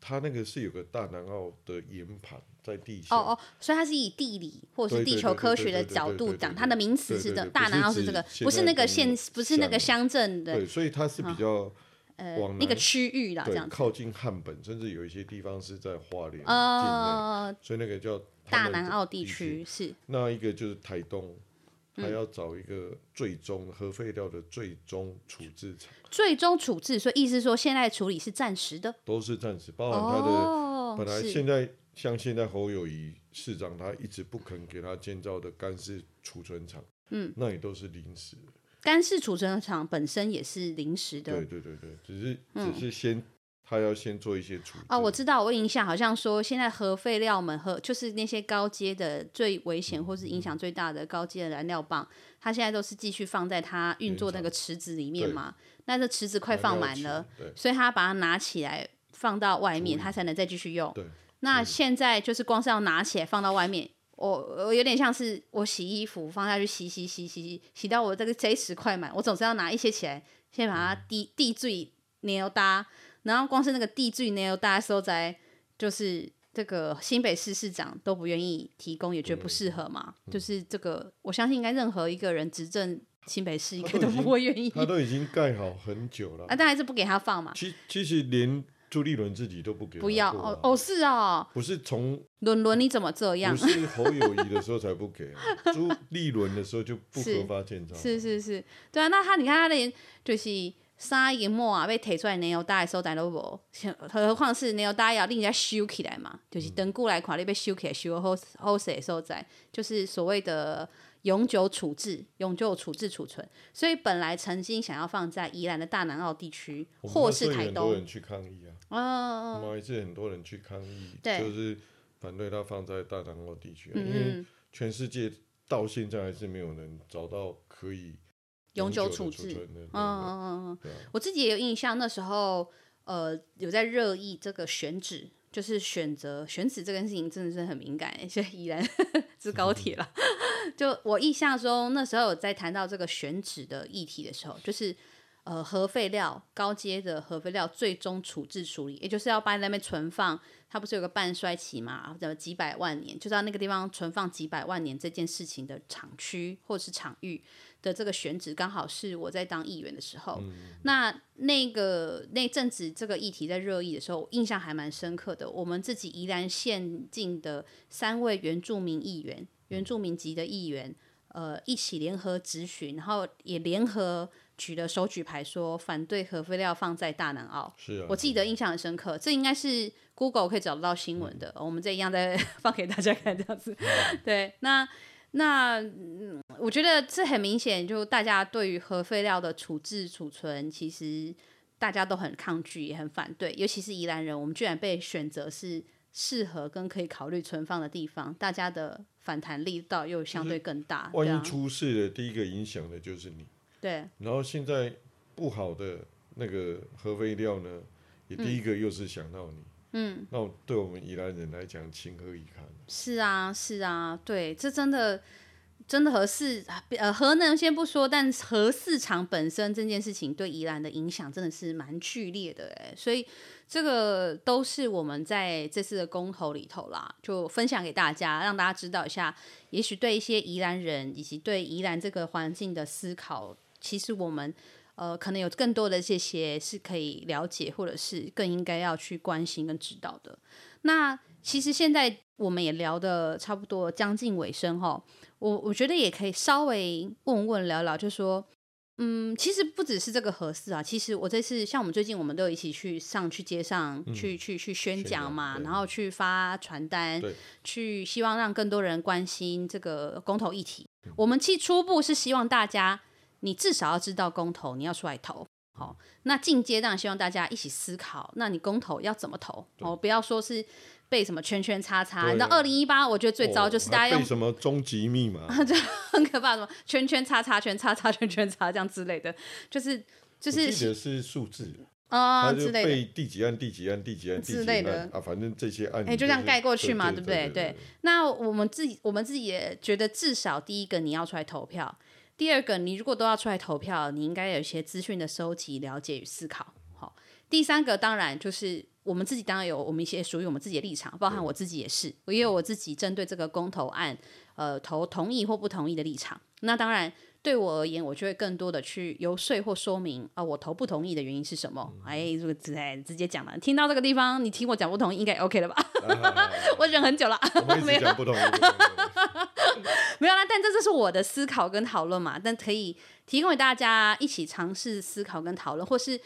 它那个是有个大南澳的岩盘在地下。哦哦，所以它是以地理或者是地球科学的角度讲，它的名词是的，大南澳是这个，不是那个县，不是那个乡镇的。对，所以它是比较。哦呃，那个区域啦，这样靠近汉本，甚至有一些地方是在花莲呃，所以那个叫大南澳地区是。那一个就是台东，还要找一个最终核废料的最终处置厂。最终处置，所以意思说现在处理是暂时的，都是暂时，包含他的、哦、本来现在像现在侯友谊市长，他一直不肯给他建造的干式储存厂，嗯，那也都是临时的。干式储存厂本身也是临时的，对对对对，只是只是先、嗯、他要先做一些处理啊。我知道，我印象好像说，现在核废料们和就是那些高阶的最危险或是影响最大的高阶的燃料棒，它现在都是继续放在它运作那个池子里面嘛。那这池子快放满了，所以他把它拿起来放到外面，他才能再继续用。那现在就是光是要拿起来放到外面。我我有点像是我洗衣服放下去洗洗洗洗洗洗到我这个这时快满，我总是要拿一些起来，先把它滴滴水粘搭，然后光是那个滴水粘搭收在，就是这个新北市市长都不愿意提供，也觉得不适合嘛。就是这个，我相信应该任何一个人执政新北市，应该都不会愿意。他都已经盖好很久了，啊，但还是不给他放嘛。其其实连。朱立伦自己都不给、啊，不要哦哦是哦，不是从伦伦你怎么这样？不是侯友谊的时候才不给、啊，朱立伦的时候就不合法建造，是是是，对啊，那他你看他连就是三个末啊被提出来燃油大的时候，大都无，何况是燃油大要另人家修起来嘛，就是等过来看你被修起来修好好势的所在，就是所谓的。永久处置、永久处置储存，所以本来曾经想要放在宜兰的大南澳地区，或是台东，很多人去抗议啊。哦，我们还是很多人去抗议，对，就是反对他放在大南澳地区、啊嗯，因为全世界到现在还是没有人找到可以永久处置。嗯嗯嗯，我自己也有印象，那时候呃有在热议这个选址。就是选择选址这件事情真的是很敏感，现在依然是高铁了。就我印象中，那时候有在谈到这个选址的议题的时候，就是呃核废料高阶的核废料最终处置处理，也就是要把那边存放，它不是有个半衰期嘛，或者几百万年，就在那个地方存放几百万年这件事情的厂区或者是场域。的这个选址刚好是我在当议员的时候，嗯、那那个那阵子这个议题在热议的时候，印象还蛮深刻的。我们自己宜兰县境的三位原住民议员，原住民籍的议员，呃，一起联合质询，然后也联合举了手举牌，说反对核废料放在大南澳。是啊，我记得印象很深刻。这应该是 Google 可以找得到新闻的，嗯、我们这一样再 放给大家看，这样子。嗯、对，那。那嗯，我觉得这很明显，就大家对于核废料的处置储存，其实大家都很抗拒，也很反对。尤其是宜兰人，我们居然被选择是适合跟可以考虑存放的地方，大家的反弹力道又相对更大。万一出事的第一个影响的就是你。对。然后现在不好的那个核废料呢，也第一个又是想到你。嗯嗯，那对我们宜兰人来讲，情何以堪？是啊，是啊，对，这真的真的核市呃核能先不说，但核市场本身这件事情对宜兰的影响真的是蛮剧烈的哎，所以这个都是我们在这次的公投里头啦，就分享给大家，让大家知道一下，也许对一些宜兰人以及对宜兰这个环境的思考，其实我们。呃，可能有更多的这些是可以了解，或者是更应该要去关心跟指导的。那其实现在我们也聊的差不多将近尾声哈，我我觉得也可以稍微问问聊聊，就说。嗯，其实不只是这个合适啊，其实我这次像我们最近，我们都一起去上去街上、嗯、去去去宣讲嘛，然后去发传单，去希望让更多人关心这个公投议题。我们其初步是希望大家，你至少要知道公投，你要出来投。好，那进阶当然希望大家一起思考，那你公投要怎么投？哦，不要说是。被什么圈圈叉叉？那二零一八我觉得最糟就是大家用、哦、什么终极密码，就很可怕，什么圈圈叉叉圈叉叉圈圈叉这样之类的，就是就是记得是数字啊、哦、之类的，背第几案第几案第几案之类的啊，反正这些案哎、欸、就这样盖过去嘛，对不对？对。那我们自己我们自己也觉得，至少第一个你要出来投票，第二个你如果都要出来投票，你应该有一些资讯的收集、了解与思考。好，第三个当然就是。我们自己当然有我们一些属于我们自己的立场，包含我自己也是，我也有我自己针对这个公投案，呃，投同意或不同意的立场。那当然对我而言，我就会更多的去游说或说明啊、呃，我投不同意的原因是什么？嗯、哎，这个直直接讲了。听到这个地方，你听我讲不同意，应该 OK 了吧？啊、我忍很久了，没有不同意，没有啦。但这就是我的思考跟讨论嘛，但可以提供给大家一起尝试思考跟讨论，或是。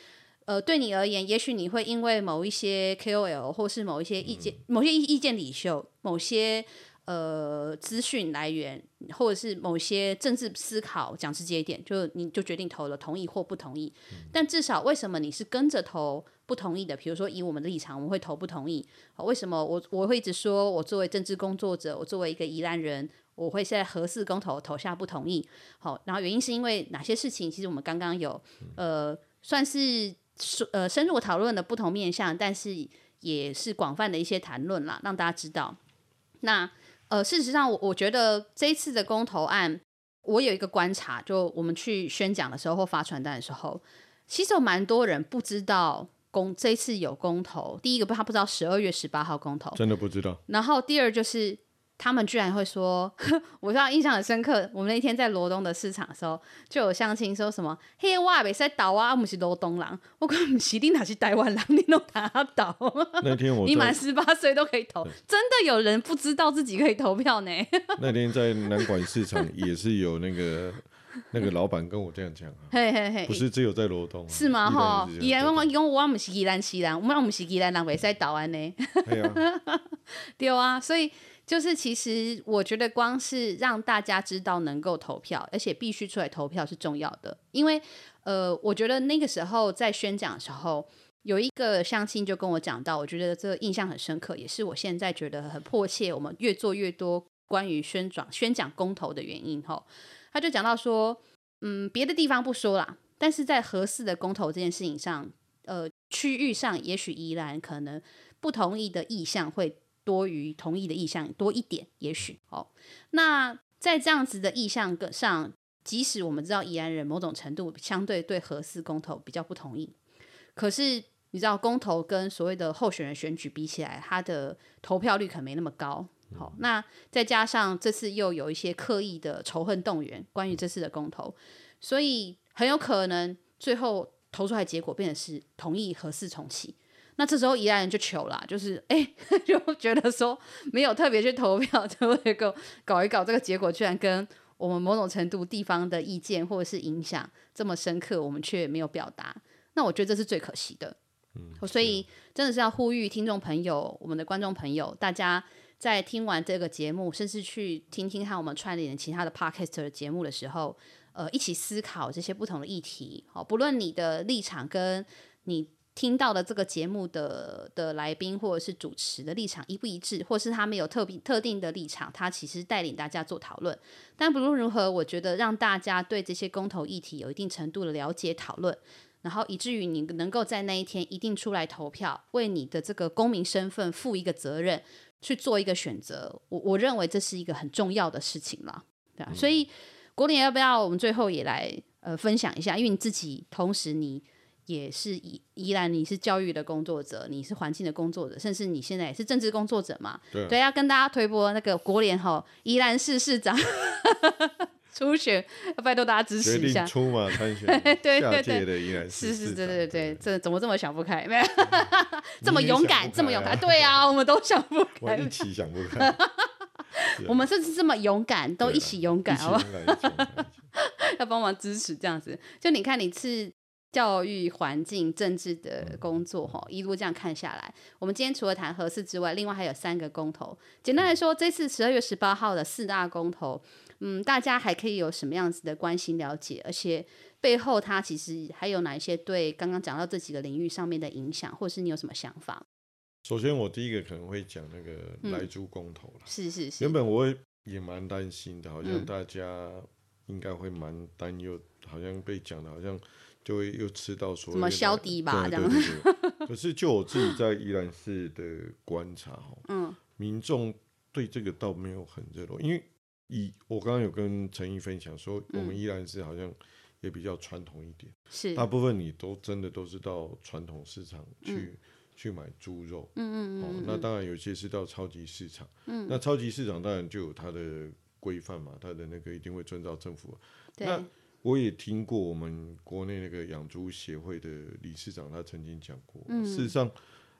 呃，对你而言，也许你会因为某一些 KOL 或是某一些意见、嗯、某些意见领袖、某些呃资讯来源，或者是某些政治思考，讲直接一点，就你就决定投了同意或不同意。嗯、但至少，为什么你是跟着投不同意的？比如说，以我们的立场，我们会投不同意。为什么我我会一直说，我作为政治工作者，我作为一个宜兰人，我会现在合适公投投下不同意。好，然后原因是因为哪些事情？其实我们刚刚有呃，算是。呃，深入讨论的不同面向，但是也是广泛的一些谈论啦，让大家知道。那呃，事实上，我我觉得这一次的公投案，我有一个观察，就我们去宣讲的时候或发传单的时候，其实有蛮多人不知道公这一次有公投。第一个不，他不知道十二月十八号公投，真的不知道。然后第二就是。他们居然会说，我让印象很深刻。我们那天在罗东的市场的时候，就有相亲说什么：“嘿，我也在倒啊，我们是罗东人。”我讲：“不是，你那是台湾人，你弄他倒。”那天我 你满十八岁都可以投，真的有人不知道自己可以投票呢。那天在南管市场也是有那个那个老板跟我这样讲啊，嘿嘿嘿，不是只有在罗东、啊，是吗？哈，宜兰我讲我们是宜兰西兰，我们不是宜兰人，未使倒安呢。对啊，所以。就是其实我觉得光是让大家知道能够投票，而且必须出来投票是重要的。因为呃，我觉得那个时候在宣讲的时候，有一个乡亲就跟我讲到，我觉得这个印象很深刻，也是我现在觉得很迫切。我们越做越多关于宣讲宣讲公投的原因，吼，他就讲到说，嗯，别的地方不说啦，但是在合适的公投这件事情上，呃，区域上也许宜兰可能不同意的意向会。多于同意的意向多一点，也许哦。那在这样子的意向上，即使我们知道宜兰人某种程度相对对核四公投比较不同意，可是你知道公投跟所谓的候选人选举比起来，他的投票率可能没那么高。好、哦，那再加上这次又有一些刻意的仇恨动员，关于这次的公投，所以很有可能最后投出来结果变成是同意核四重启。那这时候宜兰人就求了，就是哎，就觉得说没有特别去投票，就会够搞一搞，这个结果居然跟我们某种程度地方的意见或者是影响这么深刻，我们却没有表达。那我觉得这是最可惜的。嗯，所以真的是要呼吁听众朋友、我们的观众朋友，大家在听完这个节目，甚至去听听看我们串联其他的 podcast 的节目的时候，呃，一起思考这些不同的议题。好，不论你的立场跟你。听到的这个节目的的来宾或者是主持的立场一不一致，或是他们有特别特定的立场，他其实带领大家做讨论。但不论如何，我觉得让大家对这些公投议题有一定程度的了解讨论，然后以至于你能够在那一天一定出来投票，为你的这个公民身份负一个责任，去做一个选择。我我认为这是一个很重要的事情了，对啊。所以国联要不要我们最后也来呃分享一下？因为你自己同时你。也是宜宜兰，你是教育的工作者，你是环境的工作者，甚至你现在也是政治工作者嘛？对，对，要跟大家推播那个国联吼宜兰市市长 初选，要拜托大家支持一下。出马参选，对对对，是是，对对对，这怎么这么想不开？没有，这么勇敢，这么勇敢，对啊，我们都想不开，一起想不开。我们甚至这么勇敢，都一起勇敢，好不好？要帮忙支持这样子。就你看，你是教育环境政治的工作哈，一路这样看下来，我们今天除了谈核四之外，另外还有三个公投。简单来说，这次十二月十八号的四大公投，嗯，大家还可以有什么样子的关心了解？而且背后它其实还有哪一些对刚刚讲到这几个领域上面的影响，或是你有什么想法？首先，我第一个可能会讲那个莱猪公投了。是是是。原本我也蛮担心的，好像大家应该会蛮担忧，好像被讲的，好像就会又吃到所谓的什么消敌吧这样。对对对。可是就我自己在宜兰市的观察，嗯，民众对这个倒没有很热络，因为以我刚刚有跟陈毅分享说，我们宜兰市好像也比较传统一点，是大部分你都真的都是到传统市场去。去买猪肉，嗯嗯，嗯哦，那当然有些是到超级市场，嗯，那超级市场当然就有它的规范嘛，它的那个一定会遵照政府。对那我也听过我们国内那个养猪协会的理事长，他曾经讲过，嗯、事实上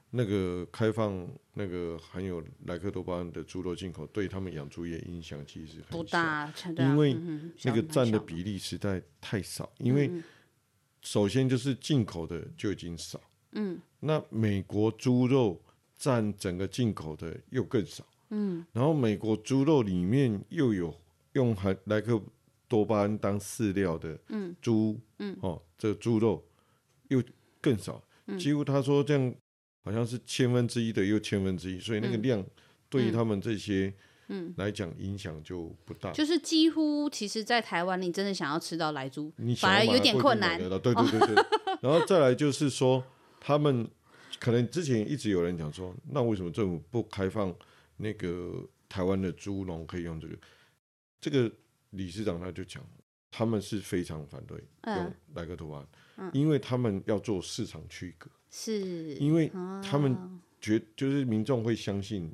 那个开放那个含有莱克多巴胺的猪肉进口，对他们养猪业影响其实很大，因为那个占的比例实在太少，因为首先就是进口的就已经少。嗯，那美国猪肉占整个进口的又更少，嗯，然后美国猪肉里面又有用含莱克多巴胺当饲料的，嗯，猪，嗯，哦，这个猪肉又更少，嗯，几乎他说这样好像是千分之一的又千分之一，所以那个量对于他们这些，嗯，来讲影响就不大，就是几乎其实，在台湾你真的想要吃到来猪，你反而有点困难，对对对对，然后再来就是说。他们可能之前一直有人讲说，那为什么政府不开放那个台湾的猪农可以用这个？这个理事长他就讲，他们是非常反对用莱克多巴胺，因为他们要做市场区隔，是。因为他们觉就是民众会相信，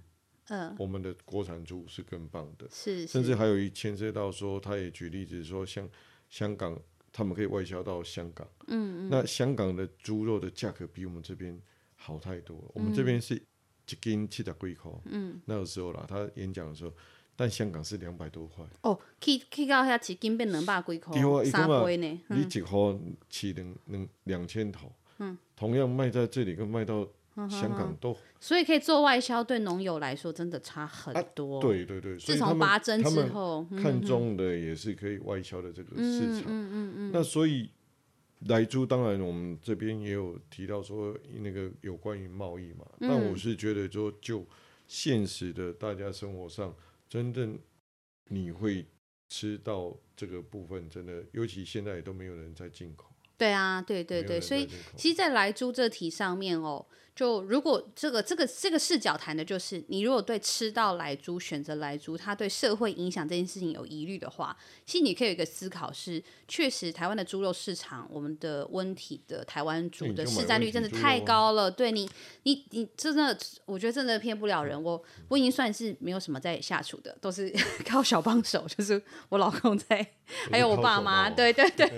我们的国产猪是更棒的，是，甚至还有一牵涉到说，他也举例子说，像香港。他们可以外销到香港，嗯嗯，那香港的猪肉的价格比我们这边好太多我们这边是一斤七十几块，嗯，那个时候啦，他演讲的时候，但香港是两百多块。哦，去去到遐一斤变两百几块，三倍呢。你一盒起两两两千头，嗯，同样卖在这里跟卖到。香港都，所以可以做外销，对农友来说真的差很多。对对对，自从拔针之后，看中的也是可以外销的这个市场。嗯嗯嗯。那所以莱猪，当然我们这边也有提到说那个有关于贸易嘛。但我是觉得说，就现实的大家生活上，真正你会吃到这个部分，真的，尤其现在也都没有人在进口。对啊，对对对，所以其实，在莱猪这题上面哦。就如果这个这个这个视角谈的就是，你如果对吃到来猪选择来猪，它对社会影响这件事情有疑虑的话，其实你可以有一个思考是，确实台湾的猪肉市场，我们的温体的台湾猪的市占率真的太高了。对你，你你真的，我觉得真的骗不了人。我我已经算是没有什么在下厨的，都是 靠小帮手，就是我老公在，还有我爸妈。对对 对，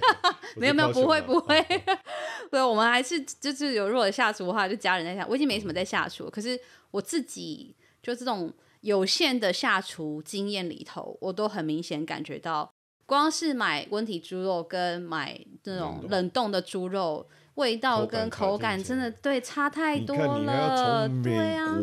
没有没有，不会不会。对，我们还是就是有如果下厨的话，就家人。我已经没什么在下厨，可是我自己就这种有限的下厨经验里头，我都很明显感觉到，光是买温体猪肉跟买那种冷冻的猪肉，味道跟口感真的对差太多了。对啊，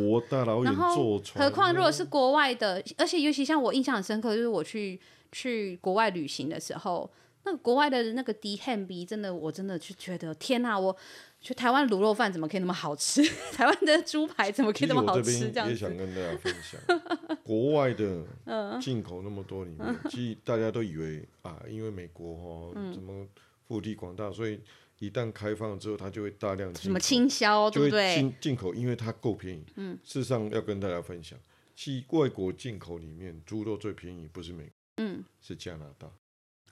然后何况如果是国外的，而且尤其像我印象很深刻，就是我去去国外旅行的时候，那个国外的那个 D M B 真的，我真的就觉得天哪，我。就台湾卤肉饭怎么可以那么好吃？台湾的猪排怎么可以那么好吃？这样也想跟大家分享，国外的进口那么多里面，其实大家都以为啊，因为美国哈怎么腹地广大，所以一旦开放之后，它就会大量什么倾销，对不对？进进口，因为它够便宜。嗯，事实上要跟大家分享，其外国进口里面猪肉最便宜不是美国，嗯，是加拿大。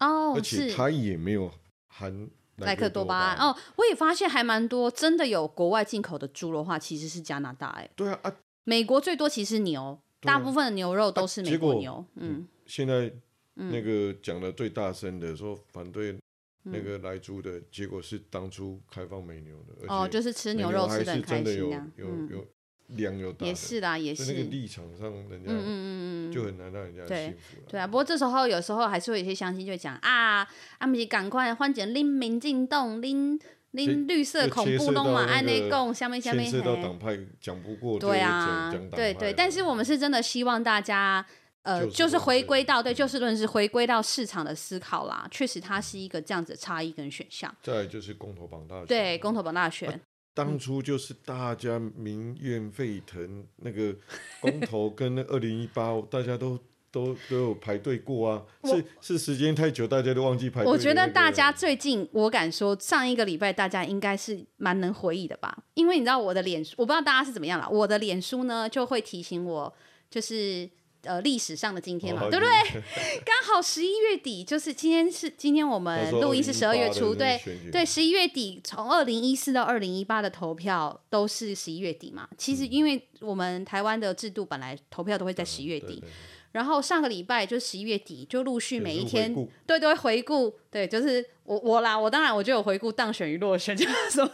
哦，而且它也没有含。莱克多巴胺。哦，我也发现还蛮多，真的有国外进口的猪的话，其实是加拿大哎。对啊美国最多其实牛，大部分的牛肉都是美国牛。嗯，现在那个讲的最大声的说反对那个来猪的结果是当初开放美牛的，哦，就是吃牛肉吃的开心啊，有有量有大，也是啦，也是那个立场上，人家嗯嗯嗯嗯就很难让人家幸福了。对啊，不过这时候有时候还是会有一些乡亲就会讲啊，啊不是赶快换成拎民进党拎。拎绿色恐怖弄嘛，按内共下面下面黑。党派讲不过，对啊，对对，但是我们是真的希望大家，呃，就是回归到对就事论事，回归到市场的思考啦。确实，它是一个这样子的差异跟选项。再就是公投榜大选，对，公投榜大选，当初就是大家民怨沸腾，那个公投跟那二零一八，大家都。都都有排队过啊，是是时间太久，大家都忘记排队。我觉得大家最近，我敢说，上一个礼拜大家应该是蛮能回忆的吧，因为你知道我的脸书，我不知道大家是怎么样了，我的脸书呢就会提醒我，就是呃历史上的今天嘛，哦、对不对？刚好十一月底，就是今天是今天我们录音是十二月初，对对，十一月底从二零一四到二零一八的投票都是十一月底嘛。其实因为我们台湾的制度本来投票都会在十一月底。嗯然后上个礼拜就十一月底，就陆续每一天，对，都会回顾，对，就是我我啦，我当然我就有回顾当选与落选 这样说，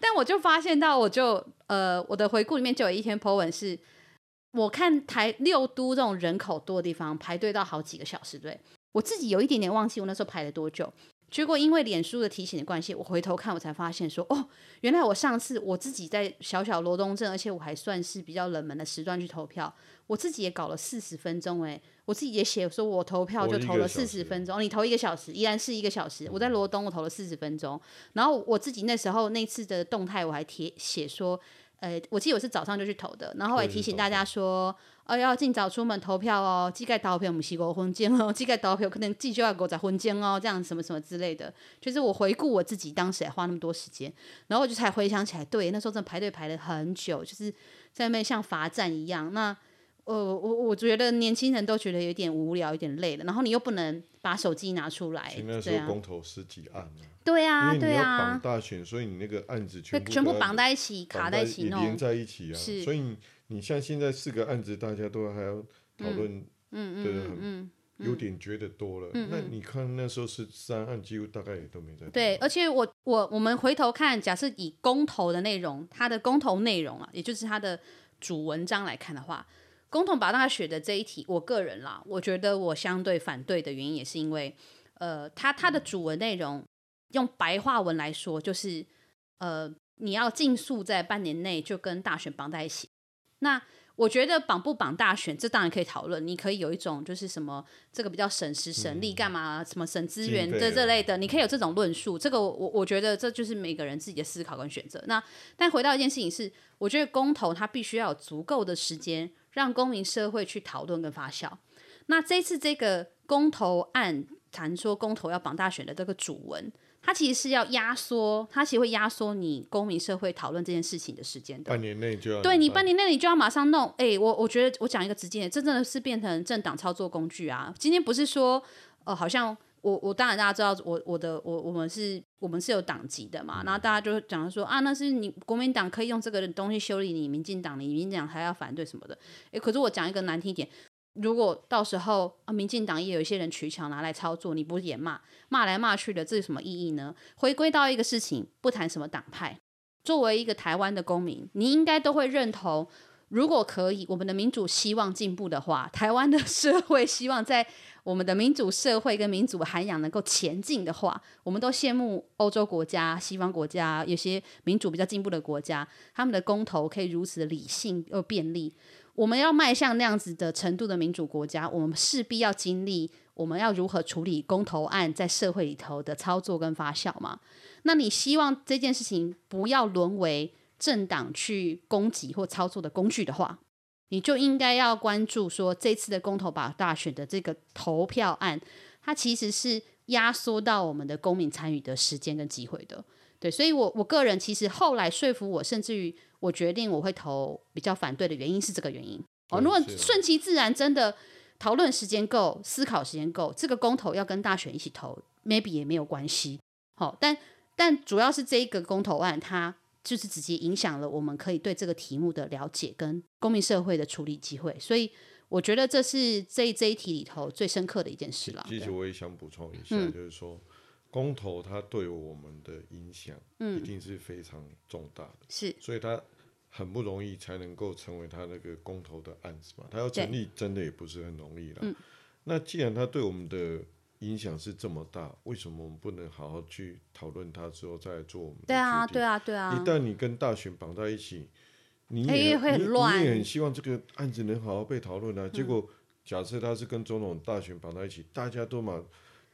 但我就发现到，我就呃我的回顾里面就有一篇 po 文是，我看台六都这种人口多的地方排队到好几个小时，对，我自己有一点点忘记我那时候排了多久。结果因为脸书的提醒的关系，我回头看，我才发现说，哦，原来我上次我自己在小小罗东镇，而且我还算是比较冷门的时段去投票，我自己也搞了四十分钟，诶，我自己也写说，我投票就投了四十分钟，你投一个小时，依然是一个小时，我在罗东我投了四十分钟，然后我自己那时候那次的动态我还贴写说。呃，我记得我是早上就去投的，然后我也提醒大家说，哦，要尽早出门投票哦，记得投票不是五分钟哦，记得投票可能记就要五十分钟哦，这样什么什么之类的。就是我回顾我自己当时还花那么多时间，然后我就才回想起来，对，那时候真的排队排了很久，就是在那边像罚站一样。那呃，我我觉得年轻人都觉得有点无聊，有点累了，然后你又不能把手机拿出来，那时候公投十几案呢。对啊，对啊，绑大选，所以你那个案子全部全部绑在一起，卡在一起弄，连在一起啊。是，所以你像现在四个案子，大家都还要讨论，嗯嗯嗯，有点觉得多了。那你看那时候是三案，几乎大概也都没在。对，而且我我我们回头看，假设以公投的内容，它的公投内容啊，也就是它的主文章来看的话，公投绑大选的这一题，我个人啦，我觉得我相对反对的原因，也是因为，呃，它它的主文内容。用白话文来说，就是，呃，你要尽速在半年内就跟大选绑在一起。那我觉得绑不绑大选，这当然可以讨论。你可以有一种就是什么，这个比较省时省力，干嘛什么省资源的这类的，你可以有这种论述。这个我我觉得这就是每个人自己的思考跟选择。那但回到一件事情是，我觉得公投它必须要有足够的时间，让公民社会去讨论跟发酵。那这次这个公投案谈说公投要绑大选的这个主文。它其实是要压缩，它其实会压缩你公民社会讨论这件事情的时间的。半年内就要对你半年内你就要马上弄。哎、欸，我我觉得我讲一个直接点，这真的是变成政党操作工具啊！今天不是说，呃，好像我我当然大家知道，我我的我我们是我们是有党籍的嘛，然后大家就讲说啊，那是你国民党可以用这个东西修理你民进党，你民进党还要反对什么的。哎、欸，可是我讲一个难听一点。如果到时候啊，民进党也有一些人取巧拿来操作，你不也骂骂来骂去的，这有什么意义呢？回归到一个事情，不谈什么党派，作为一个台湾的公民，你应该都会认同，如果可以，我们的民主希望进步的话，台湾的社会希望在我们的民主社会跟民主涵养能够前进的话，我们都羡慕欧洲国家、西方国家，有些民主比较进步的国家，他们的公投可以如此的理性又便利。我们要迈向那样子的程度的民主国家，我们势必要经历我们要如何处理公投案在社会里头的操作跟发酵嘛？那你希望这件事情不要沦为政党去攻击或操作的工具的话，你就应该要关注说，这次的公投把大选的这个投票案，它其实是压缩到我们的公民参与的时间跟机会的。对，所以我我个人其实后来说服我，甚至于。我决定我会投比较反对的原因是这个原因哦。如果顺其自然，真的讨论时间够，思考时间够，这个公投要跟大选一起投，maybe 也没有关系。好、哦，但但主要是这一个公投案，它就是直接影响了我们可以对这个题目的了解跟公民社会的处理机会。所以我，觉得这是这这一题里头最深刻的一件事了。其实我也想补充一下，嗯、就是说公投它对我们的影响，一定是非常重大的。是、嗯，所以它很不容易才能够成为他那个公投的案子嘛。他要成立真的也不是很容易了。嗯、那既然他对我们的影响是这么大，为什么我们不能好好去讨论它之后再来做我们的？对啊，对啊，对啊。一旦你跟大选绑在一起，你也，也会很乱。你也很希望这个案子能好好被讨论啊。嗯、结果假设他是跟总统大选绑在一起，大家都嘛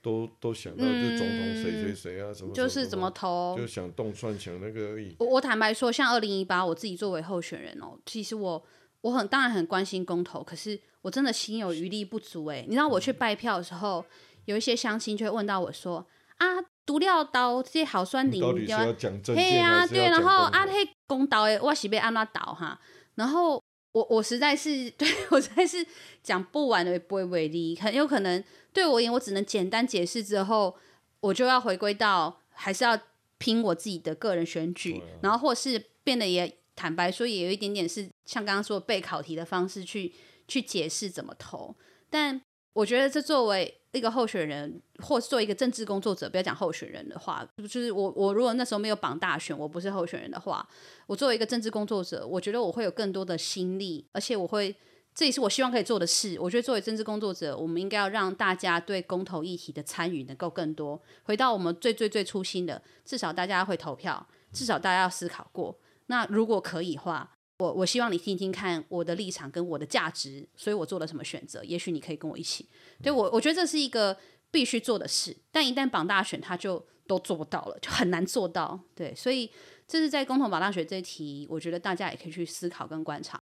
都都想到就总统谁谁谁啊，什么、嗯、就是怎么投，就想动算想那个而已。我我坦白说，像二零一八，我自己作为候选人哦，其实我我很当然很关心公投，可是我真的心有余力不足哎。你知道我去拜票的时候。嗯有一些乡亲就会问到我说：“啊，独料刀这些好酸灵，到底是要讲政见啊，对，然后啊，嘿公道诶，我是被安怎倒哈？然后我我实在是 对我实在是讲不完的不会为例，很有可能对我而言，我只能简单解释之后，我就要回归到还是要拼我自己的个人选举，啊、然后或是变得也坦白说，也有一点点是像刚刚说的备考题的方式去去解释怎么投，但我觉得这作为。”一个候选人，或是做一个政治工作者，不要讲候选人的话，就是我我如果那时候没有绑大选，我不是候选人的话，我作为一个政治工作者，我觉得我会有更多的心力，而且我会，这也是我希望可以做的事。我觉得作为政治工作者，我们应该要让大家对公投议题的参与能够更多。回到我们最最最初心的，至少大家会投票，至少大家要思考过。那如果可以的话。我我希望你听听看我的立场跟我的价值，所以我做了什么选择。也许你可以跟我一起。对我，我觉得这是一个必须做的事。但一旦绑大选，他就都做不到了，就很难做到。对，所以这是在公投绑大学这一题，我觉得大家也可以去思考跟观察。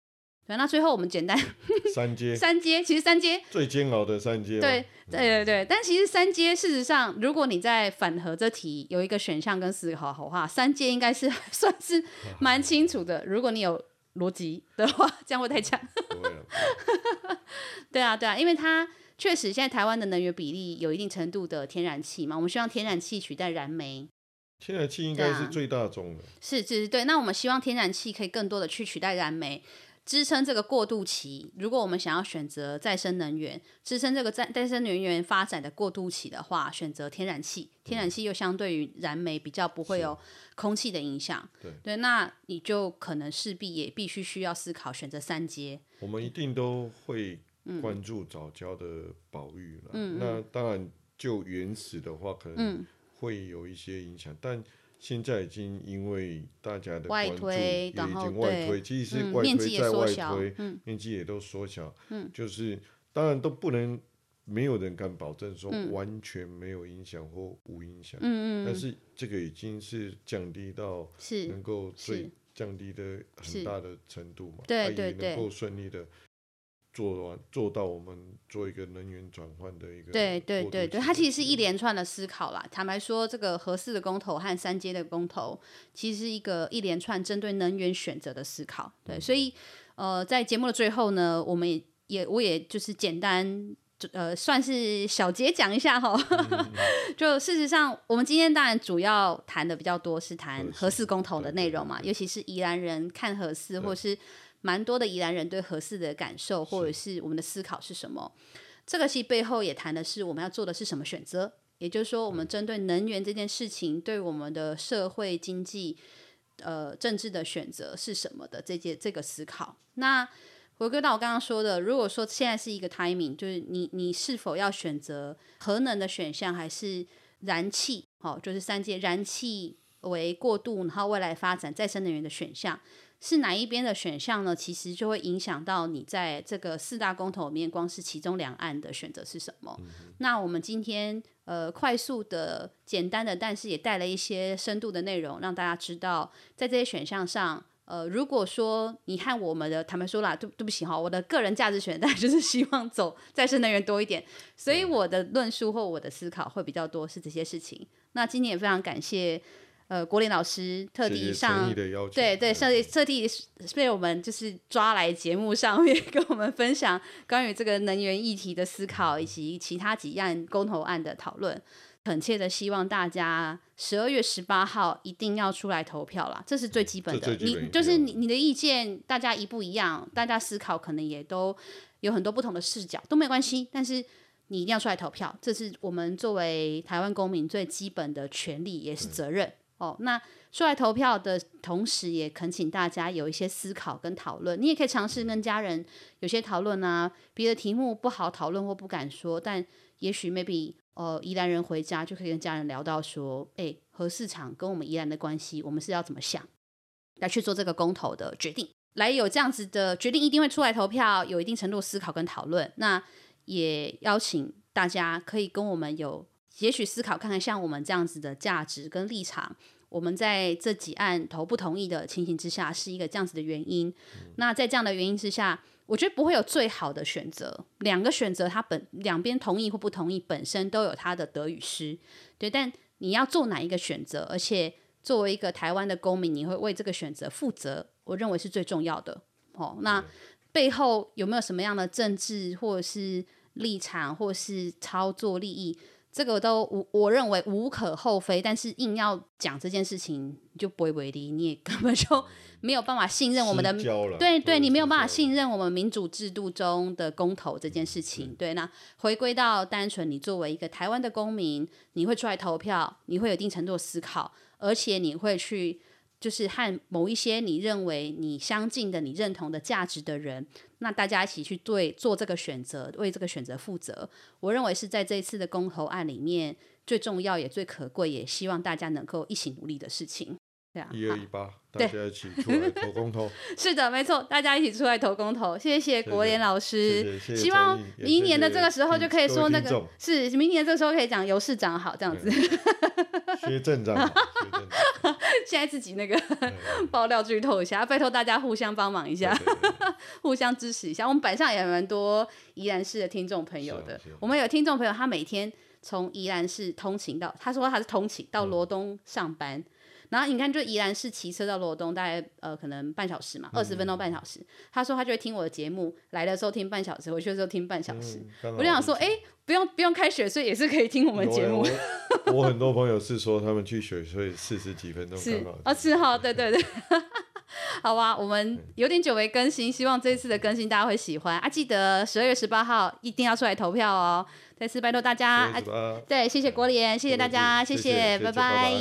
对，那最后我们简单三阶，三阶其实三阶最煎熬的三阶。对对对对，但其实三阶事实上，如果你在反核这题有一个选项跟思考的话，三阶应该是 算是蛮清楚的。如果你有。逻辑的话，这样会太强。对啊，对啊，因为它确实现在台湾的能源比例有一定程度的天然气嘛，我们希望天然气取代燃煤。天然气应该是最大宗的。是是是，对。那我们希望天然气可以更多的去取代燃煤。支撑这个过渡期，如果我们想要选择再生能源，支撑这个再再生能源发展的过渡期的话，选择天然气，天然气又相对于燃煤比较不会有空气的影响。对对，那你就可能势必也必须需要思考选择三阶。我们一定都会关注早教的保育了。嗯，那当然就原始的话，可能会有一些影响，嗯、但。现在已经因为大家的关注，也已经外推，其实是外推在外推，面积也都缩小。就是当然都不能，没有人敢保证说完全没有影响或无影响。但是这个已经是降低到能够最降低的很大的程度嘛，对对对，能够顺利的。做完做到，我们做一个能源转换的一个对对对对，它其实是一连串的思考啦。坦白说，这个合适的公投和三阶的公投，其实是一个一连串针对能源选择的思考。对，所以呃，在节目的最后呢，我们也也我也就是简单呃，算是小结讲一下哈。就事实上，我们今天当然主要谈的比较多是谈合适公投的内容嘛，尤其是宜兰人看合适或是。蛮多的宜兰人对合适的感受，或者是我们的思考是什么？这个戏背后也谈的是我们要做的是什么选择。也就是说，我们针对能源这件事情，对我们的社会经济、呃政治的选择是什么的这些这个思考。那回归到我刚刚说的，如果说现在是一个 timing，就是你你是否要选择核能的选项，还是燃气？好，就是三阶燃气为过渡，然后未来发展再生能源的选项。是哪一边的选项呢？其实就会影响到你在这个四大公投里面，光是其中两岸的选择是什么。嗯、那我们今天呃快速的、简单的，但是也带了一些深度的内容，让大家知道，在这些选项上，呃，如果说你和我们的坦白说啦，对对不起哈，我的个人价值选 择就是希望走再生能源多一点，所以我的论述或我的思考会比较多是这些事情。那今天也非常感谢。呃，国林老师特地上，对对，特地特地被我们就是抓来节目上面 跟我们分享关于这个能源议题的思考，以及其他几案公投案的讨论。恳切的希望大家十二月十八号一定要出来投票啦，这是最基本的。你就是你你的意见，大家一不一样，大家思考可能也都有很多不同的视角，都没关系。但是你一定要出来投票，这是我们作为台湾公民最基本的权利，也是责任。嗯、哦，那出来投票的同时，也恳请大家有一些思考跟讨论。你也可以尝试跟家人有些讨论啊，别的题目不好讨论或不敢说，但也许 maybe 呃宜兰人回家就可以跟家人聊到说，哎，核市场跟我们宜兰的关系，我们是要怎么想，来去做这个公投的决定。来有这样子的决定，一定会出来投票，有一定程度思考跟讨论。那也邀请大家可以跟我们有，也许思考看看，像我们这样子的价值跟立场，我们在这几案投不同意的情形之下，是一个这样子的原因。嗯、那在这样的原因之下，我觉得不会有最好的选择。两个选择，它本两边同意或不同意，本身都有它的得与失。对，但你要做哪一个选择，而且作为一个台湾的公民，你会为这个选择负责。我认为是最重要的。哦，那背后有没有什么样的政治或者是立场，或是操作利益？这个都无，我认为无可厚非。但是硬要讲这件事情，就不会为例，你也根本就没有办法信任我们的。对对，你没有办法信任我们民主制度中的公投这件事情。对，那回归到单纯，你作为一个台湾的公民，你会出来投票，你会有一定程度的思考，而且你会去。就是和某一些你认为你相近的、你认同的价值的人，那大家一起去对做这个选择，为这个选择负责。我认为是在这一次的公投案里面最重要也最可贵，也希望大家能够一起努力的事情。一二一八，大家一起出来投公投。是的，没错，大家一起出来投公投。谢谢国联老师，谢谢谢谢，希望明年的这个时候就可以说那个是明年这个时候可以讲尤市长好这样子。薛镇长，现在自己那个爆料剧透一下，拜托大家互相帮忙一下，对对对 互相支持一下。我们板上也蛮多宜兰市的听众朋友的，啊啊、我们有听众朋友，他每天从宜兰市通勤到，他说他是通勤到罗东上班。嗯然后你看，就宜兰市骑车到罗东，大概呃可能半小时嘛，二十分钟半小时。他说他就会听我的节目，来的时候听半小时，回去的时候听半小时。我就想说，哎，不用不用开雪隧，也是可以听我们节目。我很多朋友是说他们去雪隧四十几分钟是啊，是哈，对对对。好吧，我们有点久没更新，希望这一次的更新大家会喜欢啊！记得十二月十八号一定要出来投票哦。再次拜托大家，啊，对，谢谢国联，谢谢大家，谢谢，拜拜。